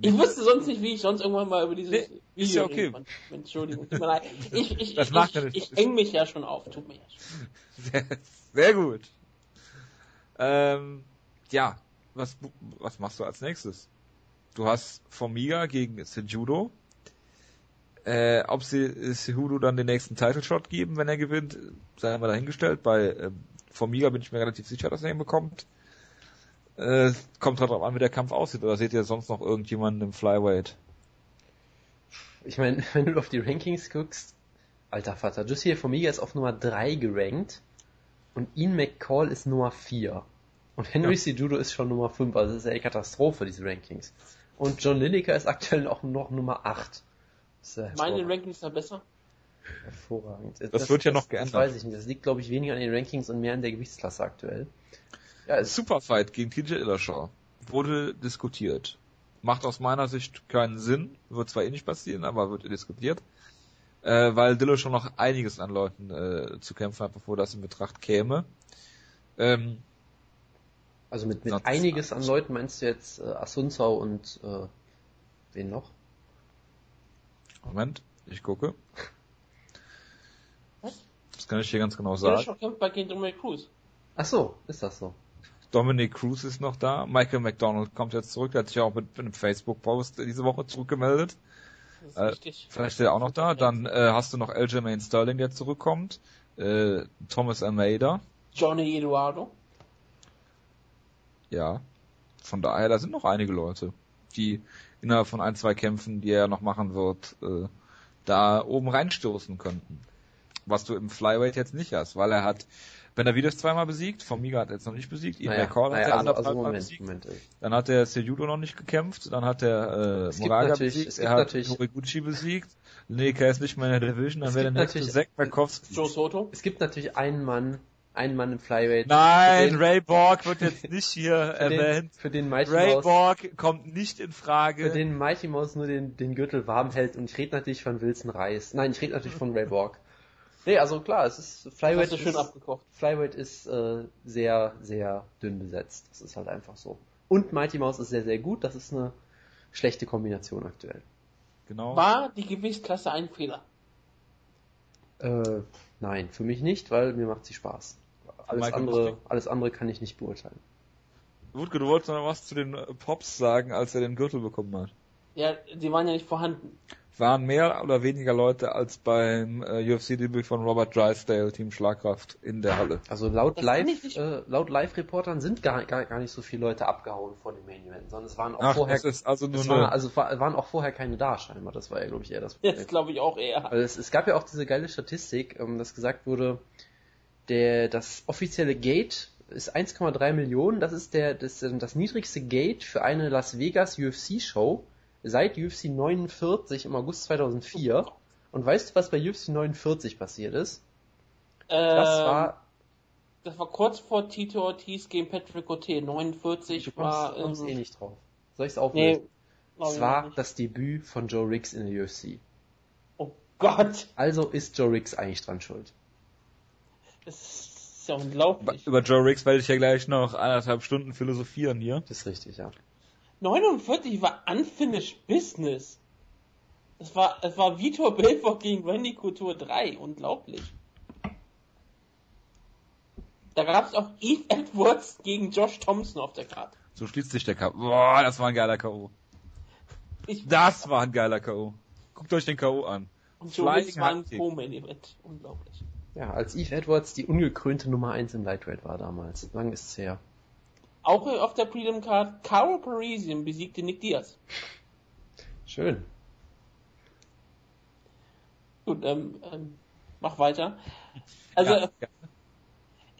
Ich wüsste sonst nicht, wie ich sonst irgendwann mal über dieses nee, Video ist ja okay. reden. Entschuldigung, tut mir leid. Ich, ich, das ich, ich, ich eng mich ja schon auf, tut mir ja schon. Sehr, sehr gut. Ähm, ja, was, was machst du als nächstes? Du hast Formiga gegen Sejudo. Äh, ob sie Sejudo dann den nächsten Title Shot geben, wenn er gewinnt, sei mal dahingestellt. Bei äh, Formiga bin ich mir relativ sicher, dass er ihn bekommt. Äh, kommt halt drauf an, wie der Kampf aussieht. Oder seht ihr sonst noch irgendjemanden im Flyweight? Ich meine, wenn du auf die Rankings guckst, alter Vater, Jussier Formiga ist auf Nummer 3 gerankt und Ian McCall ist Nummer 4. Und Henry ja. Cejudo ist schon Nummer 5, also das ist ja eine Katastrophe, diese Rankings. Und John Lineker ist aktuell auch noch Nummer 8. Meine Rankings sind besser? Hervorragend. Das, das wird ja noch geändert. Das weiß ich nicht. Das liegt, glaube ich, weniger an den Rankings und mehr an der Gewichtsklasse aktuell. Ja, Superfight gegen TJ Illashaw wurde diskutiert. Macht aus meiner Sicht keinen Sinn. Wird zwar eh nicht passieren, aber wird diskutiert. Äh, weil Dillashaw noch einiges an Leuten äh, zu kämpfen hat, bevor das in Betracht käme. Ähm, also mit, mit einiges an Leuten meinst du jetzt äh, Asunsau und äh, wen noch? Moment, ich gucke. Was? Das kann ich hier ganz genau sagen. Dillashaw kämpft bei gegen Dominic Cruz. Ach so, ist das so? Dominic Cruz ist noch da. Michael McDonald kommt jetzt zurück. Der hat sich auch mit, mit einem Facebook-Post diese Woche zurückgemeldet. Äh, vielleicht ist er auch noch da. Dann äh, hast du noch Aljamain Sterling, der zurückkommt. Äh, Thomas Almeida. Johnny Eduardo. Ja. Von daher, da sind noch einige Leute, die innerhalb von ein, zwei Kämpfen, die er noch machen wird, äh, da oben reinstoßen könnten. Was du im Flyweight jetzt nicht hast, weil er hat Benavides zweimal besiegt, Formiga hat er jetzt noch nicht besiegt, Ian naja, McCall hat naja, er also, also Moment, besiegt. Moment, dann hat er Sejudo noch nicht gekämpft, dann hat er äh, Moraga besiegt, er hat Horiguchi besiegt, Lineker ist nicht mehr in der Division, dann wäre der nächste Zack Markowski. Joe Soto? Es gibt natürlich einen Mann, einen Mann im Flyweight. Nein, den, Ray Borg wird jetzt nicht hier für erwähnt. Den, für den Mighty Ray Mouse, Borg kommt nicht in Frage. Für den Mighty Mouse nur den, den Gürtel warm hält und ich rede natürlich von Wilson Reis. Nein, ich rede natürlich von Ray Borg. Nee, also klar, es ist Flyweight ist, schön abgekocht. Flyweight ist äh, sehr, sehr dünn besetzt. Das ist halt einfach so. Und Mighty Mouse ist sehr, sehr gut. Das ist eine schlechte Kombination aktuell. Genau. War die Gewichtsklasse ein Fehler? Äh, nein, für mich nicht, weil mir macht sie Spaß. Alles andere, alles andere kann ich nicht beurteilen. Wutke, du wolltest noch was zu den Pops sagen, als er den Gürtel bekommen hat. Ja, die waren ja nicht vorhanden waren mehr oder weniger Leute als beim äh, UFC-Debüt von Robert Drysdale, Team Schlagkraft, in der Halle. Also laut Live, äh, laut Live-Reportern sind gar, gar, gar nicht so viele Leute abgehauen vor dem Main Event, sondern es waren auch Ach, vorher, also nur war, also waren auch vorher keine da scheinbar. Das war ja, glaube ich, eher das Problem. Jetzt glaube ich auch eher. Also es, es, gab ja auch diese geile Statistik, ähm, dass gesagt wurde, der, das offizielle Gate ist 1,3 Millionen. Das ist der, das, das niedrigste Gate für eine Las Vegas UFC Show seit UFC 49 im August 2004. Und weißt du, was bei UFC 49 passiert ist? Ähm, das war das war kurz vor Tito Ortiz gegen Patrick Cote. 49 du kommst, war. Du kommst ähm, eh nicht drauf. Soll ich es auflösen? Nee, es war das Debüt von Joe Riggs in der UFC. Oh Gott! Also ist Joe Riggs eigentlich dran schuld. Das ist ja unglaublich. Über Joe Riggs werde ich ja gleich noch eineinhalb Stunden philosophieren hier. Das ist richtig, ja. 49 war Unfinished Business. Es war, es war Vitor Belfort gegen Randy Couture 3. Unglaublich. Da gab es auch Eve Edwards gegen Josh Thompson auf der Karte. So schließt sich der K.O. Boah, das war ein geiler K.O. das war ein geiler K.O. Guckt euch den K.O. an. Und so war ein Co-Main-Event. Unglaublich. Ja, als Eve Edwards die ungekrönte Nummer 1 im Lightweight war damals. Lang ist es her. Auch auf der Prelim Card, Caro Parisian besiegte Nick Diaz. Schön. Gut, ähm, ähm, mach weiter. Also, ja, ja.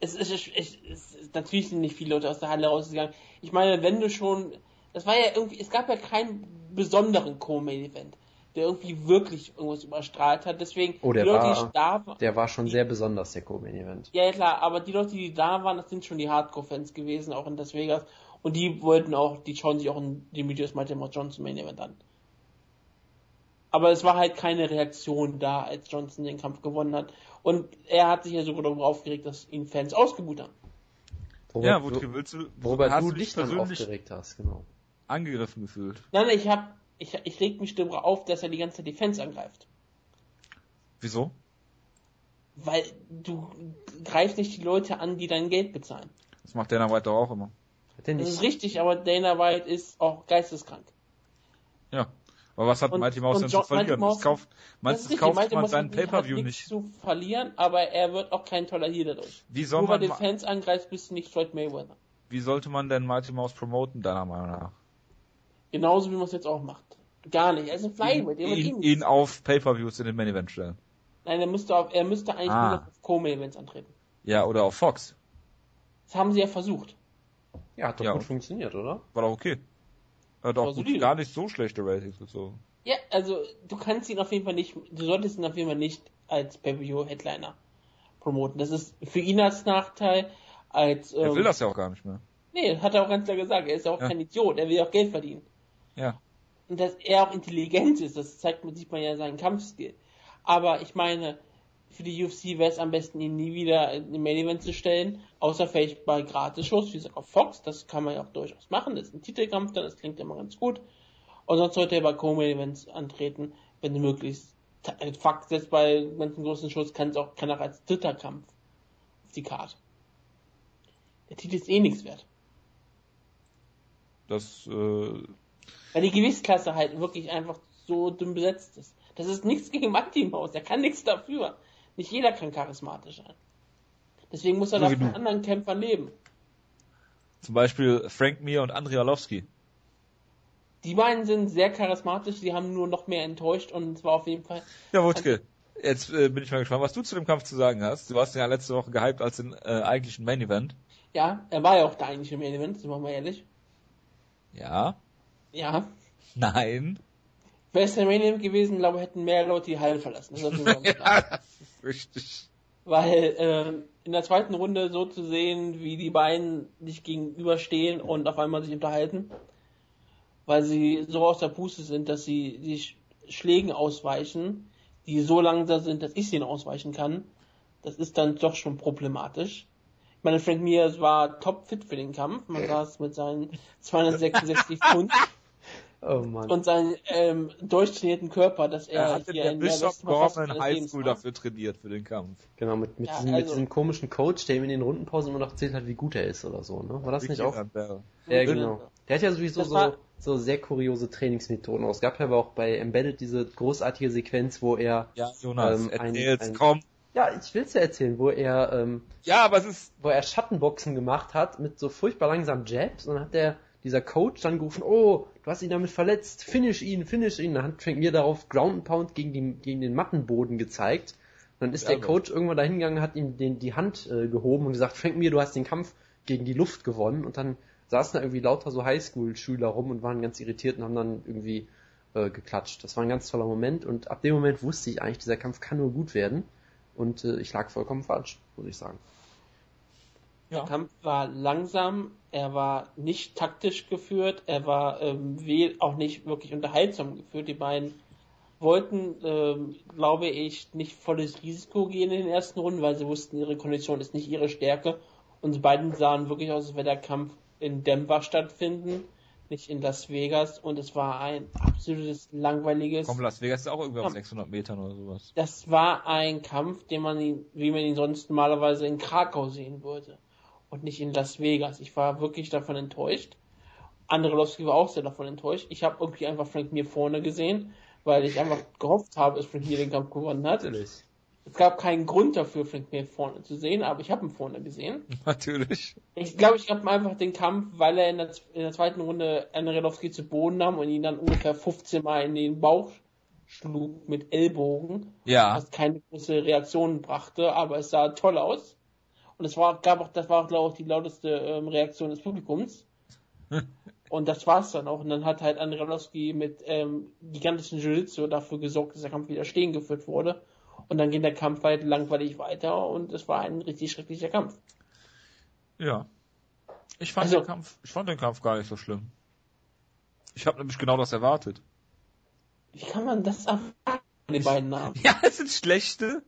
Es, es, es, es, es, natürlich sind nicht viele Leute aus der Halle rausgegangen. Ich meine, wenn du schon, das war ja irgendwie, es gab ja keinen besonderen Co-Main-Event der irgendwie wirklich irgendwas überstrahlt hat. Deswegen, oh, der die Leute, war, die da waren. Der war schon die, sehr besonders, der co event Ja, klar, aber die Leute, die da waren, das sind schon die Hardcore-Fans gewesen, auch in Las Vegas. Und die wollten auch, die schauen sich auch in die Videos Mighty Mouse Johnson Main Event an. Aber es war halt keine Reaktion da, als Johnson den Kampf gewonnen hat. Und er hat sich ja sogar darüber aufgeregt, dass ihn Fans ausgebucht haben. Robert, ja, wo, willst du, worüber du dich dann aufgeregt hast, genau. Angegriffen gefühlt. Nein, ich habe ich, ich reg mich darüber auf, dass er die ganze Zeit die Fans angreift. Wieso? Weil du greifst nicht die Leute an, die dein Geld bezahlen. Das macht Dana White doch auch immer. Das ist richtig, aber Dana White ist auch geisteskrank. Ja. Aber was hat und, Mighty Mouse denn John, zu verlieren? Mouse, das kauft, meinst, das kauft Mighty man seinen Pay-Per-View nicht. zu verlieren, aber er wird auch kein toller hier dadurch. Wie soll Nur man weil du Fans angreifst, bist du nicht Floyd Mayweather. Wie sollte man denn Mighty Mouse promoten, deiner Meinung nach? Genauso wie man es jetzt auch macht. Gar nicht. Er ist ein Flyweight. Ihn, ihn, ihn auf Pay-Per-Views in den Main Event stellen. Nein, er müsste, auf, er müsste eigentlich Ah. nur auf Co-Main Events antreten. Ja, oder auf Fox. Das haben sie ja versucht. Ja, hat doch Ja. gut funktioniert, oder? War doch okay. Hat auch War gut, gar nicht so schlechte Ratings gezogen. Ja, also du kannst ihn auf jeden Fall nicht, du solltest ihn auf jeden Fall nicht als Pay-Per-View-Headliner promoten. Das ist für ihn als Nachteil, als Er ähm, will das ja auch gar nicht mehr. Nee, hat er auch ganz klar gesagt. Er ist ja auch Ja. kein Idiot, er will auch Geld verdienen. Ja. Und dass er auch intelligent ist, das zeigt man, sieht man ja seinen Kampfstil. Aber ich meine, für die UFC wäre es am besten, ihn nie wieder in den Main Event zu stellen, außer vielleicht bei Gratis-Shows, wie gesagt auf Fox, das kann man ja auch durchaus machen, das ist ein Titelkampf, dann das klingt immer ganz gut. Und sonst sollte er bei Co-Main Events antreten, wenn du möglichst. äh, Fakt ist, bei manchen großen Shows kann es auch, kann auch als dritter Kampf auf die Karte. Der Titel ist eh nichts wert. Das, äh, Weil die Gewichtsklasse halt wirklich einfach so dünn besetzt ist. Das ist nichts gegen Martin Maus, der kann nichts dafür. Nicht jeder kann charismatisch sein. Deswegen muss er wie von anderen Kämpfern leben. zum Beispiel Frank Mir und Andrei Arlovski. Die beiden sind sehr charismatisch, die haben nur noch mehr enttäuscht und zwar auf jeden Fall. Ja, Wutke. Jetzt äh, bin ich mal gespannt, was du zu dem Kampf zu sagen hast. Du warst ja letzte Woche gehypt als den äh, eigentlichen Main Event. Ja, er war ja auch der eigentliche Main Event, sind wir mal ehrlich. Ja. Ja. Nein. Wäre es Event gewesen, glaube ich, hätten mehr Leute die Halle verlassen. Das ja, das ist richtig. Weil ähm, in der zweiten Runde so zu sehen, wie die beiden sich gegenüberstehen und auf einmal sich unterhalten, weil sie so aus der Puste sind, dass sie die Sch- Schlägen ausweichen, die so langsam sind, dass ich sie ausweichen kann, das ist dann doch schon problematisch. Ich meine, Frank Mir war topfit für den Kampf. Man sah es mit seinen 266 Pfund Oh Mann. und seinem ähm, durchtrainierten Körper, dass er, Er hatte hier der in der Bishop Gorman High School war. dafür trainiert für den Kampf. Genau, mit, mit, Ja, diesem, mit also- diesem komischen Coach, der ihm in den Rundenpausen immer noch erzählt hat, wie gut er ist oder so, ne? War das nicht auch? Ja, genau. Der hat ja sowieso so, so sehr kuriose Trainingsmethoden. Es gab ja aber auch bei Embedded diese großartige Sequenz, wo er, Ja, Jonas, Ähm, ein- erzähl's, ein- komm. ja, ich will's ja erzählen, wo er, ähm, Ja, aber es ist, wo er Schattenboxen gemacht hat mit so furchtbar langsamen Jabs und dann hat der, dieser Coach dann gerufen, oh, du hast ihn damit verletzt, finish ihn, finish ihn. Dann hat Frank mir darauf Ground and Pound gegen, die, gegen den Mattenboden gezeigt. Und dann ist Ja, der aber- Coach irgendwann dahin gegangen, hat ihm den, die Hand äh, gehoben und gesagt, Frank mir, du hast den Kampf gegen die Luft gewonnen. Und dann saßen da irgendwie lauter so Highschool-Schüler rum und waren ganz irritiert und haben dann irgendwie äh, geklatscht. Das war ein ganz toller Moment und ab dem Moment wusste ich eigentlich, dieser Kampf kann nur gut werden. Und äh, ich lag vollkommen falsch, muss ich sagen. Der Kampf war langsam, er war nicht taktisch geführt, er war ähm, auch nicht wirklich unterhaltsam geführt. Die beiden wollten, ähm, glaube ich, nicht volles Risiko gehen in den ersten Runden, weil sie wussten, ihre Kondition ist nicht ihre Stärke. Und die beiden sahen wirklich aus, als wäre der Kampf in Denver stattfinden, nicht in Las Vegas. Und es war ein absolutes langweiliges. komm, Las Vegas ist auch irgendwie auf Ja. 600 Metern oder sowas. Das war ein Kampf, den man ihn, wie man ihn sonst normalerweise in Krakau sehen würde. Und nicht in Las Vegas. Ich war wirklich davon enttäuscht. Andrelowski war auch sehr davon enttäuscht. Ich habe irgendwie einfach Frank Mir vorne gesehen, weil ich einfach gehofft habe, dass Frank Mir den Kampf gewonnen hat. Es gab keinen Grund dafür, Frank Mir vorne zu sehen, aber ich habe ihn vorne gesehen. Natürlich. Ich glaube, ich habe einfach den Kampf, weil er in der, in der zweiten Runde Andrelowski zu Boden nahm und ihn dann ungefähr 15 Mal in den Bauch schlug mit Ellbogen Ja. was keine große Reaktion brachte, aber es sah toll aus. Und es war, gab auch, das war auch, glaube ich, die lauteste ähm, Reaktion des Publikums. Und das war's dann auch. Und dann hat halt Andrelowski mit ähm, gigantischen Jiu-Jitsu dafür gesorgt, dass der Kampf wieder stehen geführt wurde. Und dann ging der Kampf halt langweilig weiter und es war ein richtig schrecklicher Kampf. Ja. Ich fand Also- den Kampf, ich fand den Kampf gar nicht so schlimm. Ich habe nämlich genau das erwartet. Wie kann man das erwarten, die beiden Namen? Ja, es sind schlechte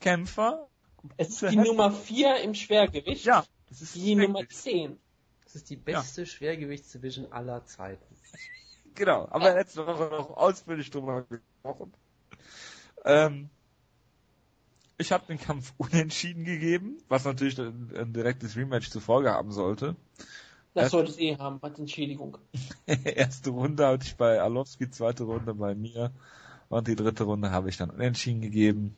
Kämpfer. Es ist die Nummer 4 im Schwergewicht. Ja, das ist Die Nummer schrecklich. 10. Das ist die beste Schwergewichtsdivision aller Zeiten. Genau, aber letzte Woche noch ausführlich drüber gesprochen. Ähm, ich habe den Kampf unentschieden gegeben, was natürlich ein, ein direktes Rematch zur Folge haben sollte. Das Ja. sollte es eh haben, als Entschädigung. Erste Runde hatte ich bei Alowski, zweite Runde bei mir und die dritte Runde habe ich dann unentschieden gegeben.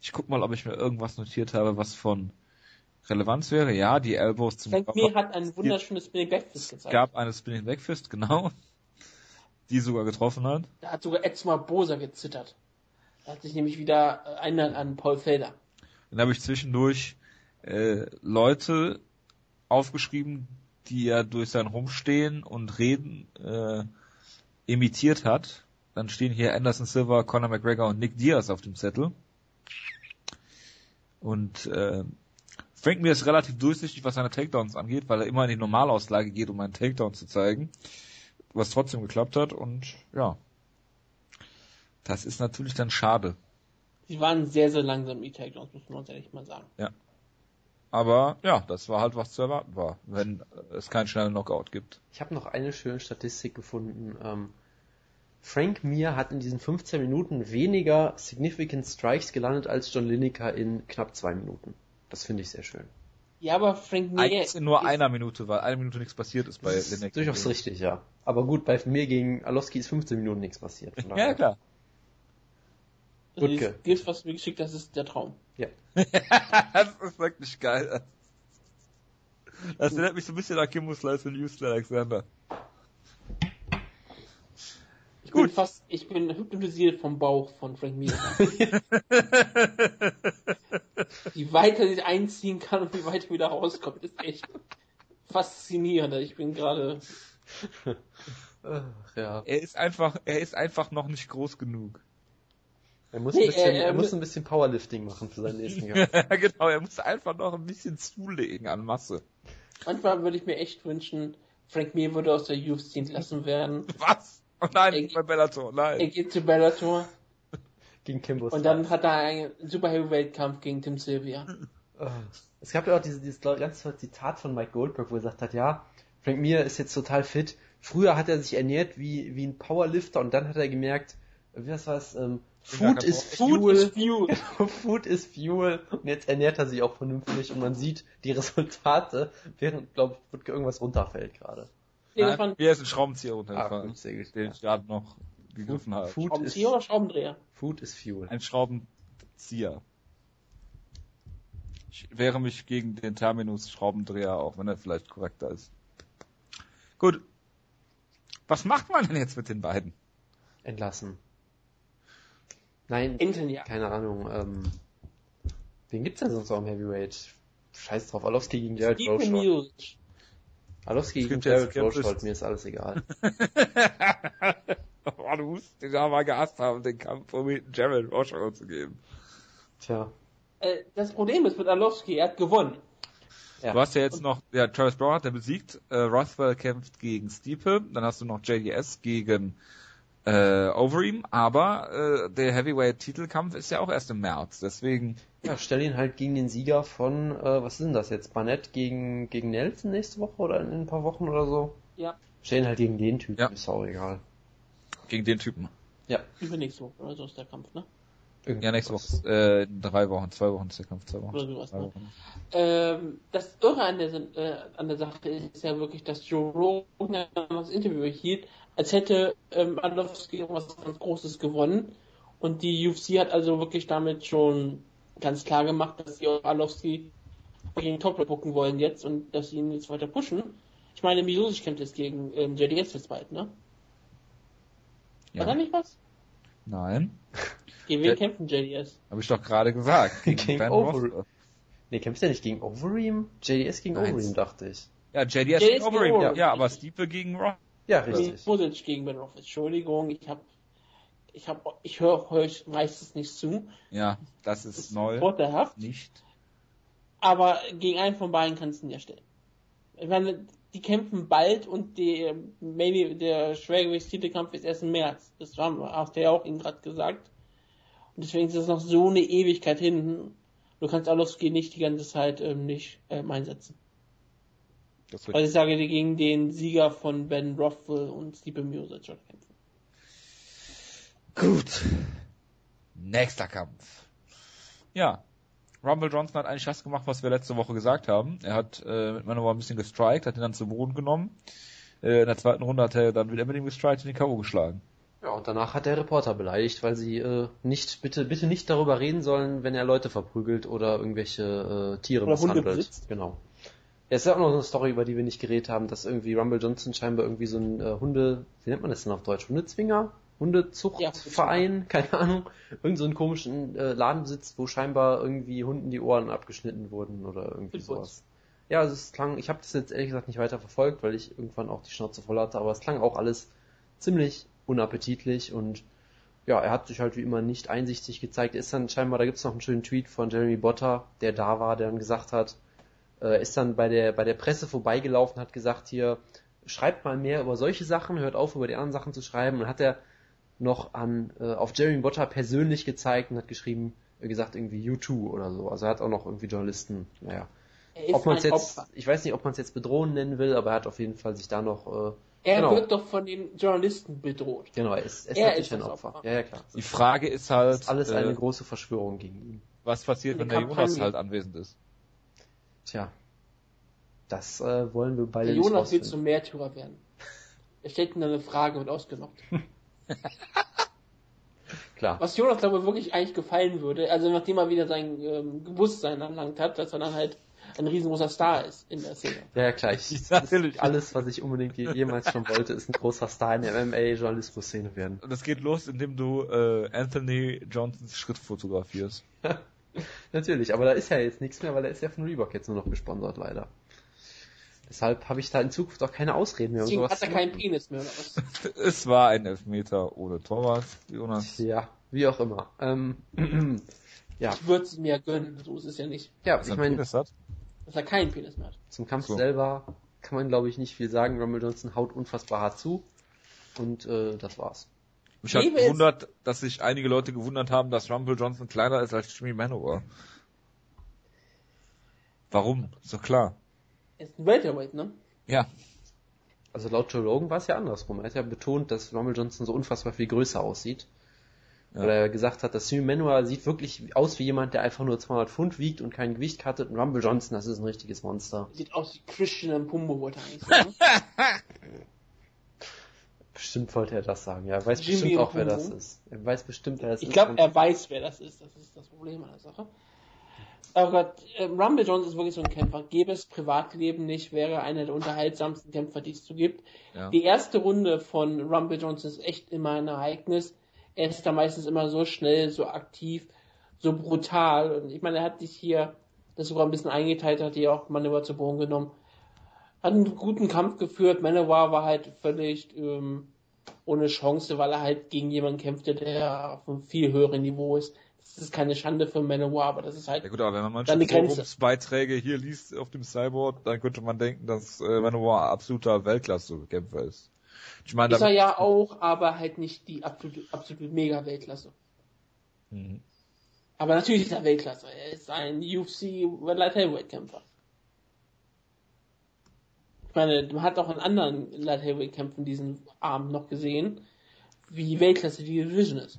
Ich guck mal, ob ich mir irgendwas notiert habe, was von Relevanz wäre, ja, die Elbows zum Frank Mir hat ein wunderschönes Spinning Backfist gezeigt. Es gab eine Spinning Backfist, genau. Die sogar getroffen hat. Da hat sogar Edson Barbosa gezittert. Da hat sich nämlich wieder erinnert an Paul Felder. Dann habe ich zwischendurch äh, Leute aufgeschrieben, die er durch sein Rumstehen und Reden äh, imitiert hat. Dann stehen hier Anderson Silva, Conor McGregor und Nick Diaz auf dem Zettel. Und äh, Frank Mir ist relativ durchsichtig, was seine Takedowns angeht, weil er immer in die Normalauslage geht, um einen Takedown zu zeigen, was trotzdem geklappt hat und ja, das ist natürlich dann schade. Sie waren sehr, sehr langsam, die Takedowns, muss man uns ehrlich mal sagen. Ja. Aber ja, das war halt was zu erwarten war, wenn es keinen schnellen Knockout gibt. Ich habe noch eine schöne Statistik gefunden. Ähm, Frank Mir hat in diesen 15 Minuten weniger Significant Strikes gelandet als John Lineker in knapp zwei Minuten. Das finde ich sehr schön. Ja, aber Frank Mir Eigentlich in nur einer Minute, weil eine Minute nichts passiert ist bei Das ist Lineker. durchaus richtig, ja. Aber gut, bei mir gegen Alowski ist 15 Minuten nichts passiert. Von Ja, klar. also Wutke. dieses Gift, was du mir geschickt hast, ist der Traum. das ist wirklich geil. Das erinnert mich so ein bisschen an Kimbo Slice und Houston Alexander. Ich bin fast, ich bin hypnotisiert vom Bauch von Frank Mir. wie weit er sich einziehen kann und wie weit er wieder rauskommt, ist echt faszinierend. Ich bin gerade, ja. Er ist einfach, er ist einfach noch nicht groß genug. Er muss, Nee, ein bisschen, er- er er muss mu- ein bisschen Powerlifting machen für seinen nächsten Kampf. genau, er muss einfach noch ein bisschen zulegen an Masse. manchmal würde ich mir echt wünschen, Frank Mir würde aus der UFC entlassen werden. Was? Oh nein, Er- bei Bellator, Er nein. geht zu Bellator Gegen Kimbo und dann hat er einen Super Heavyweight Kampf gegen Tim Sylvia. Ah. Es gab ja auch dieses, dieses ganz tolle Zitat von Mike Goldberg, wo er gesagt hat, ja, Frank Mir ist jetzt total fit. Früher hat er sich ernährt wie, wie ein Powerlifter und dann hat er gemerkt, wie das was, ähm, Food is Food Fuel. is Fuel. Food is Fuel. Und jetzt ernährt er sich auch vernünftig und man sieht die Resultate, während, glaube ich, irgendwas runterfällt gerade. Nein, waren Hier ist ein Schraubenzieher Ah, sehr gut. den ich gerade noch gegriffen habe. Food is, Schraubenzieher oder Schraubendreher? Food is Fuel. Ein Schraubenzieher. Ich wehre mich gegen den Terminus Schraubendreher, auch wenn er vielleicht korrekter ist. Gut. Was macht man denn jetzt mit den beiden? Entlassen. Nein, Intel, ja. keine Ahnung, ähm, wen gibt's denn sonst noch im Heavyweight? Scheiß drauf, Alowski gegen Rochold. Music. Alowski ja Jared Skepsis. Rochold, mir ist alles egal. oh, du musst den aber gehasst haben, den Kampf, um Jared Rocco zu geben. Tja. Äh, das Problem ist mit Arlovski, er hat gewonnen. Ja. Du hast ja jetzt noch, ja, Travis Brown hat er besiegt, äh, Rothwell kämpft gegen Stipe, dann hast du noch JDS gegen äh, Overeem, aber äh, der Heavyweight-Titelkampf ist ja auch erst im März, deswegen Ja, stell ihn halt gegen den Sieger von, äh, was ist denn das jetzt? Barnett gegen, gegen Nelson nächste Woche oder in ein paar Wochen oder so? Ja. Stell ihn halt gegen den Typen, Ja. ist auch egal. gegen den Typen. Ja. Übernächste Woche oder so ist der Kampf, ne? Ja, nächste Woche, äh, in drei Wochen, zwei Wochen ist der Kampf, zwei Wochen. Oder sowas, ne? Wochen. Ähm, das Irre an der, äh, an der Sache ist ja wirklich, dass Joe Rogan das Interview hielt, als hätte ähm, Arlovski irgendwas ganz Großes gewonnen. Und die UFC hat also wirklich damit schon ganz klar gemacht, dass sie auch Arlovski gegen Top gucken wollen jetzt und dass sie ihn jetzt weiter pushen. Ich meine, Miosic kämpft jetzt gegen ähm, JDS jetzt bald, ne? War da Ja. nicht was? Nein, Gegen wen kämpft denn JDS? habe ich doch gerade gesagt. Gegen Ben Over- Rothwell. Nee, kämpft er nicht gegen Overeem? JDS gegen Nein. Overeem, dachte ich. Ja, JDS JDS gegen gegen Overeem, ja, Overeem, ja, aber. Stipe gegen Roth. Ja, richtig. Miosic gegen Ben Roth. Entschuldigung, ich hab, ich hab, ich höre euch meistens nicht zu. Ja, das ist Das ist neu. vorteilhaft. Nicht. Aber gegen einen von beiden kannst du ihn ja stellen. Ich meine, die kämpfen bald und die, maybe der Schwergewichtstitelkampf ist erst im März. Das haben wir, hast du ja auch ihm gerade gesagt. Und deswegen ist das noch so eine Ewigkeit hin. Du kannst Arlovski nicht die ganze Zeit ähm, nicht ähm, einsetzen. Das Also ich sage dir gegen den Sieger von Ben Rothwell und Stipe schon kämpfen. Gut. Nächster Kampf. Ja. Rumble Johnson hat eigentlich das gemacht, was wir letzte Woche gesagt haben. Er hat äh, mit Manowar ein bisschen gestrikt, hat ihn dann zu Boden genommen. Äh, in der zweiten Runde hat er dann wieder mit ihm gestrikt und den K.O. geschlagen. Ja, und danach hat der Reporter beleidigt, weil sie äh, nicht bitte bitte nicht darüber reden sollen, wenn er Leute verprügelt oder irgendwelche äh, Tiere Oder Hunde misshandelt. Genau. Ja, ist ja auch noch eine Story, über die wir nicht geredet haben, dass irgendwie Rumble Johnson scheinbar irgendwie so ein äh, Hunde, wie nennt man das denn auf Deutsch? Hundezwinger? Hundezuchtverein? Keine Ahnung. Irgend so einen komischen äh, Laden besitzt, wo scheinbar irgendwie Hunden die Ohren abgeschnitten wurden oder irgendwie sowas. Ja, also es klang, ich habe das jetzt ehrlich gesagt nicht weiter verfolgt, weil ich irgendwann auch die Schnauze voll hatte, aber es klang auch alles ziemlich unappetitlich und ja, er hat sich halt wie immer nicht einsichtig gezeigt. Er Ist dann scheinbar, da gibt's noch einen schönen Tweet von Jeremy Botter, der da war, der dann gesagt hat, äh, ist dann bei der bei der Presse vorbeigelaufen, hat gesagt hier, schreibt mal mehr über solche Sachen, hört auf über die anderen Sachen zu schreiben und hat er noch an äh, auf Jeremy Botter persönlich gezeigt und hat geschrieben, äh, gesagt irgendwie U2 oder so. Also er hat auch noch irgendwie Journalisten, naja. Ob man es ein jetzt, Opfer. ich weiß nicht, ob man es jetzt bedrohen nennen will, aber er hat auf jeden Fall sich da noch, äh, Er genau. wird doch von den Journalisten bedroht. genau, er ist, er ist Er natürlich ist ein Opfer. Opfer. Ja, ja, klar. Die Frage ist halt, Das ist alles eine äh, große Verschwörung gegen ihn. was passiert, Eine wenn der. Jonas halt anwesend ist. Tja, das äh, wollen wir beide Der nicht Jonas will zum Märtyrer werden. Er stellt ihm dann eine Frage und ausgenockt. Klar. Was Jonas, glaube ich, wirklich eigentlich gefallen würde, also nachdem er wieder sein ähm, Bewusstsein erlangt hat, dass er dann halt ein riesengroßer Star ist in der Szene. Ja, ja, klar. Ich, Ja, das natürlich. alles, was ich unbedingt je- jemals schon wollte, ist ein großer Star in der MMA-Journalismus-Szene werden. Und es geht los, indem du äh, Anthony Johnsons Schritt fotografierst. Natürlich, aber da ist ja jetzt nichts mehr, weil er ist ja von Reebok jetzt nur noch gesponsert, leider. Deshalb habe ich da in Zukunft auch keine Ausreden mehr. Deswegen hat er keinen. Penis mehr oder was? Es war ein Elfmeter ohne Torwart, Jonas. Ja, wie auch immer. Ähm, ja, Ich würde es mir gönnen, so ist es ja nicht. ja, Was ich ein meine, Penis hat. Dass er keinen Penis mehr hat. zum Kampf So. selber kann man, glaube ich, nicht viel sagen. Rumble Johnson haut unfassbar hart zu. Und äh, das war's. Mich hat gewundert, dass sich einige Leute gewundert haben, dass Rumble Johnson kleiner ist als Jimmy Manowar. Warum? Ist doch klar. Er ist ein Welterweight, ne? Ja. Also laut Joe Rogan war es ja andersrum. Er hat ja betont, dass Rumble Johnson so unfassbar viel größer aussieht. Ja. Weil er gesagt hat, dass Jimmy Manuel sieht wirklich aus wie jemand, der einfach nur 200 Pfund wiegt und kein Gewicht cuttet. Und Rumble Johnson, das ist ein richtiges Monster. Sieht aus wie Christian Pumbo, wollte er eigentlich sagen. Bestimmt wollte er das sagen. Ja, er weiß Jimmy bestimmt auch, wer das ist. Er weiß bestimmt, wer das Ich ist. glaube, Und- er weiß, wer das ist. Das ist das Problem an der Sache. Oh Gott, äh, Rumble Jones ist wirklich so ein Kämpfer. Gäbe es Privatleben nicht, wäre er einer der unterhaltsamsten Kämpfer, die es so gibt. Ja. Die erste Runde von Rumble Jones ist echt immer ein Ereignis. Er ist da meistens immer so schnell, so aktiv, so brutal. Und ich meine, er hat dich hier das sogar ein bisschen eingeteilt, hat hier auch Manöver zu Boden genommen. Hat einen guten Kampf geführt. Manowar war halt völlig ähm, ohne Chance, weil er halt gegen jemanden kämpfte, der auf einem viel höheren Niveau ist. Das ist keine Schande für Manowar, aber das ist halt Ja gut, aber wenn man manche. Forumsbeiträge hier liest auf dem Cyborg, dann könnte man denken, dass äh, Manowar ein absoluter Weltklasse-Kämpfer ist. Ich meine, ist er ja auch, aber halt nicht die absolute, absolute Mega-Weltklasse. Mhm. Aber natürlich ist er Weltklasse. Er ist ein UFC Light Heavyweight Kämpfer. Ich meine, man hat auch in anderen Light Heavyweight Kämpfen diesen Abend noch gesehen, wie Weltklasse die Division ist.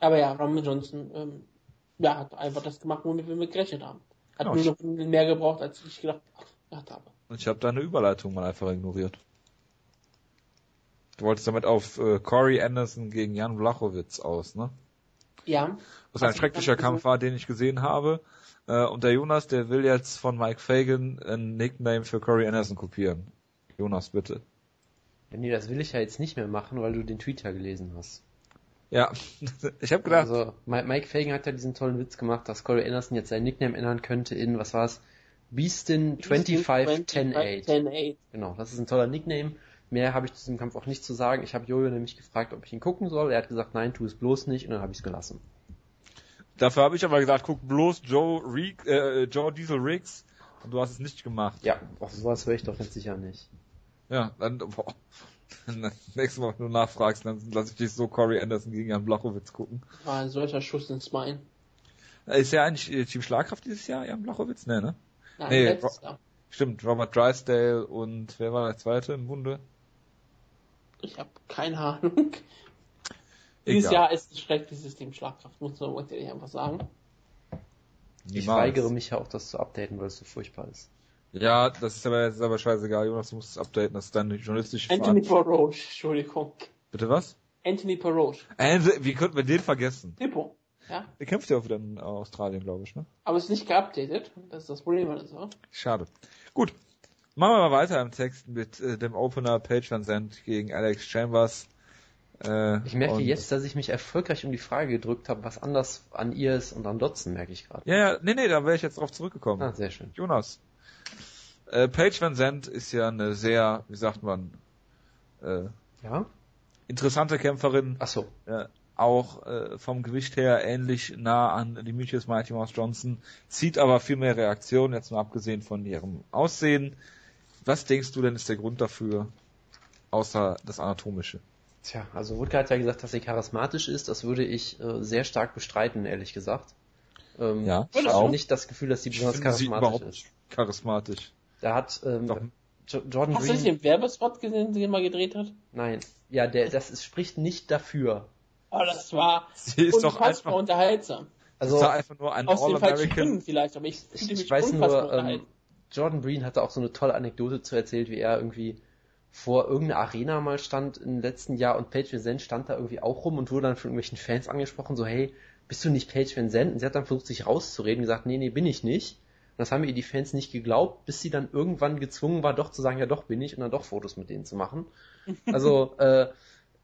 Aber ja, Roman Johnson, ähm, ja, hat einfach das gemacht, womit wir mit gerechnet haben. Hat Genau, nur noch ein bisschen mehr gebraucht, als ich gedacht, gedacht habe. ich habe deine Überleitung mal einfach ignoriert. Du wolltest damit auf äh, Corey Anderson gegen Jan Blachowicz aus, ne? Ja, Was ein schrecklicher Kampf Kampf war, den ich gesehen habe. Äh, und der Jonas, der will jetzt von Mike Fagan ein Nickname für Corey Anderson kopieren. Jonas, bitte. Ja, nee, das will ich ja jetzt nicht mehr machen, weil du den Tweet ja gelesen hast. Ja, ich habe gedacht, Also, Mi- Mike Fagan hat ja diesen tollen Witz gemacht, dass Corey Anderson jetzt seinen Nickname ändern könnte in, was war's? Beastin 25-10-8. 10-8. Genau, das ist ein toller Nickname. Mehr habe ich zu diesem Kampf auch nicht zu sagen. Ich habe Jojo nämlich gefragt, ob ich ihn gucken soll. Er hat gesagt, nein, tu es bloß nicht und dann habe ich es gelassen. dafür habe ich aber gesagt, guck bloß Joe, Reek, äh, Joe Diesel Riggs und du hast es nicht gemacht. Ja, auf sowas höre ich doch ganz sicher nicht. Ja, dann, boah. Nächstes Mal, wenn du nachfragst, dann lass ich dich so Corey Anderson gegen Jan Blachowicz gucken. War ein solcher Schuss ins Bein. Äh, Ist ja eigentlich äh, Team Schlagkraft dieses Jahr, Jan Blachowicz? Nee, ne? Nein, Nee, letztes Jahr. Stimmt, Robert Drysdale und wer war der zweite im Bunde? Ich habe keine Ahnung. Dieses Egal. Jahr ist ein schreckliches System Schlagkraft, muss man wirklich einfach sagen. Ich weigere mich ja auch, das zu updaten, weil es so furchtbar ist. Ja, das ist aber, das ist aber scheißegal, Jonas, du musst es updaten, das ist deine journalistische Anthony Peroche, Entschuldigung. Bitte was? Anthony Peroche. Äh, wie könnten wir den vergessen? Hippo. Ja. Der kämpft ja auch wieder in Australien, glaube ich, ne? Aber ist nicht geupdatet. Das ist das Problem oder so. Schade. Gut. Machen wir mal weiter im Text mit äh, dem Opener Page Van Zandt gegen Alex Chambers. Äh, ich merke jetzt, dass ich mich erfolgreich um die Frage gedrückt habe, was anders an ihr ist und an Dotson, merke ich gerade. Ja, ja, nee, nee, da wäre ich jetzt drauf zurückgekommen. Ah, sehr schön. Jonas. Äh, Paige Van Zandt ist ja eine sehr, wie sagt man, äh, ja? interessante Kämpferin. Ach so. Äh, auch äh, vom Gewicht her ähnlich nah an Demetrius Mighty Mouse Johnson, zieht aber viel mehr Reaktionen, jetzt mal abgesehen von ihrem Aussehen. Was denkst du denn ist der Grund dafür, außer das Anatomische? Tja, also Woodke hat ja gesagt, dass sie charismatisch ist. Das würde ich äh, sehr stark bestreiten, ehrlich gesagt. Ähm, ja, ich habe nicht das Gefühl, dass sie besonders charismatisch sie ist. Charismatisch. Da hat ähm, Jordan Hast Green... du nicht den Werbespot gesehen, den er mal gedreht hat? Nein. Ja, der, das ist, spricht nicht dafür. Oh, das war sie ist doch einfach unterhaltsam. Also, das war einfach nur ein aus All-American. vielleicht, aber ich, ich, ich weiß nur, ähm, Jordan Breen hatte auch so eine tolle Anekdote zu erzählt, wie er irgendwie vor irgendeiner Arena mal stand im letzten Jahr und Paige Van Zandt stand da irgendwie auch rum und wurde dann von irgendwelchen Fans angesprochen, so hey, bist du nicht Paige Van Zandt? Und sie hat dann versucht, sich rauszureden und gesagt, nee, nee, bin ich nicht. Und das haben ihr die Fans nicht geglaubt, bis sie dann irgendwann gezwungen war, doch zu sagen, ja doch bin ich und dann doch Fotos mit denen zu machen. Also, äh,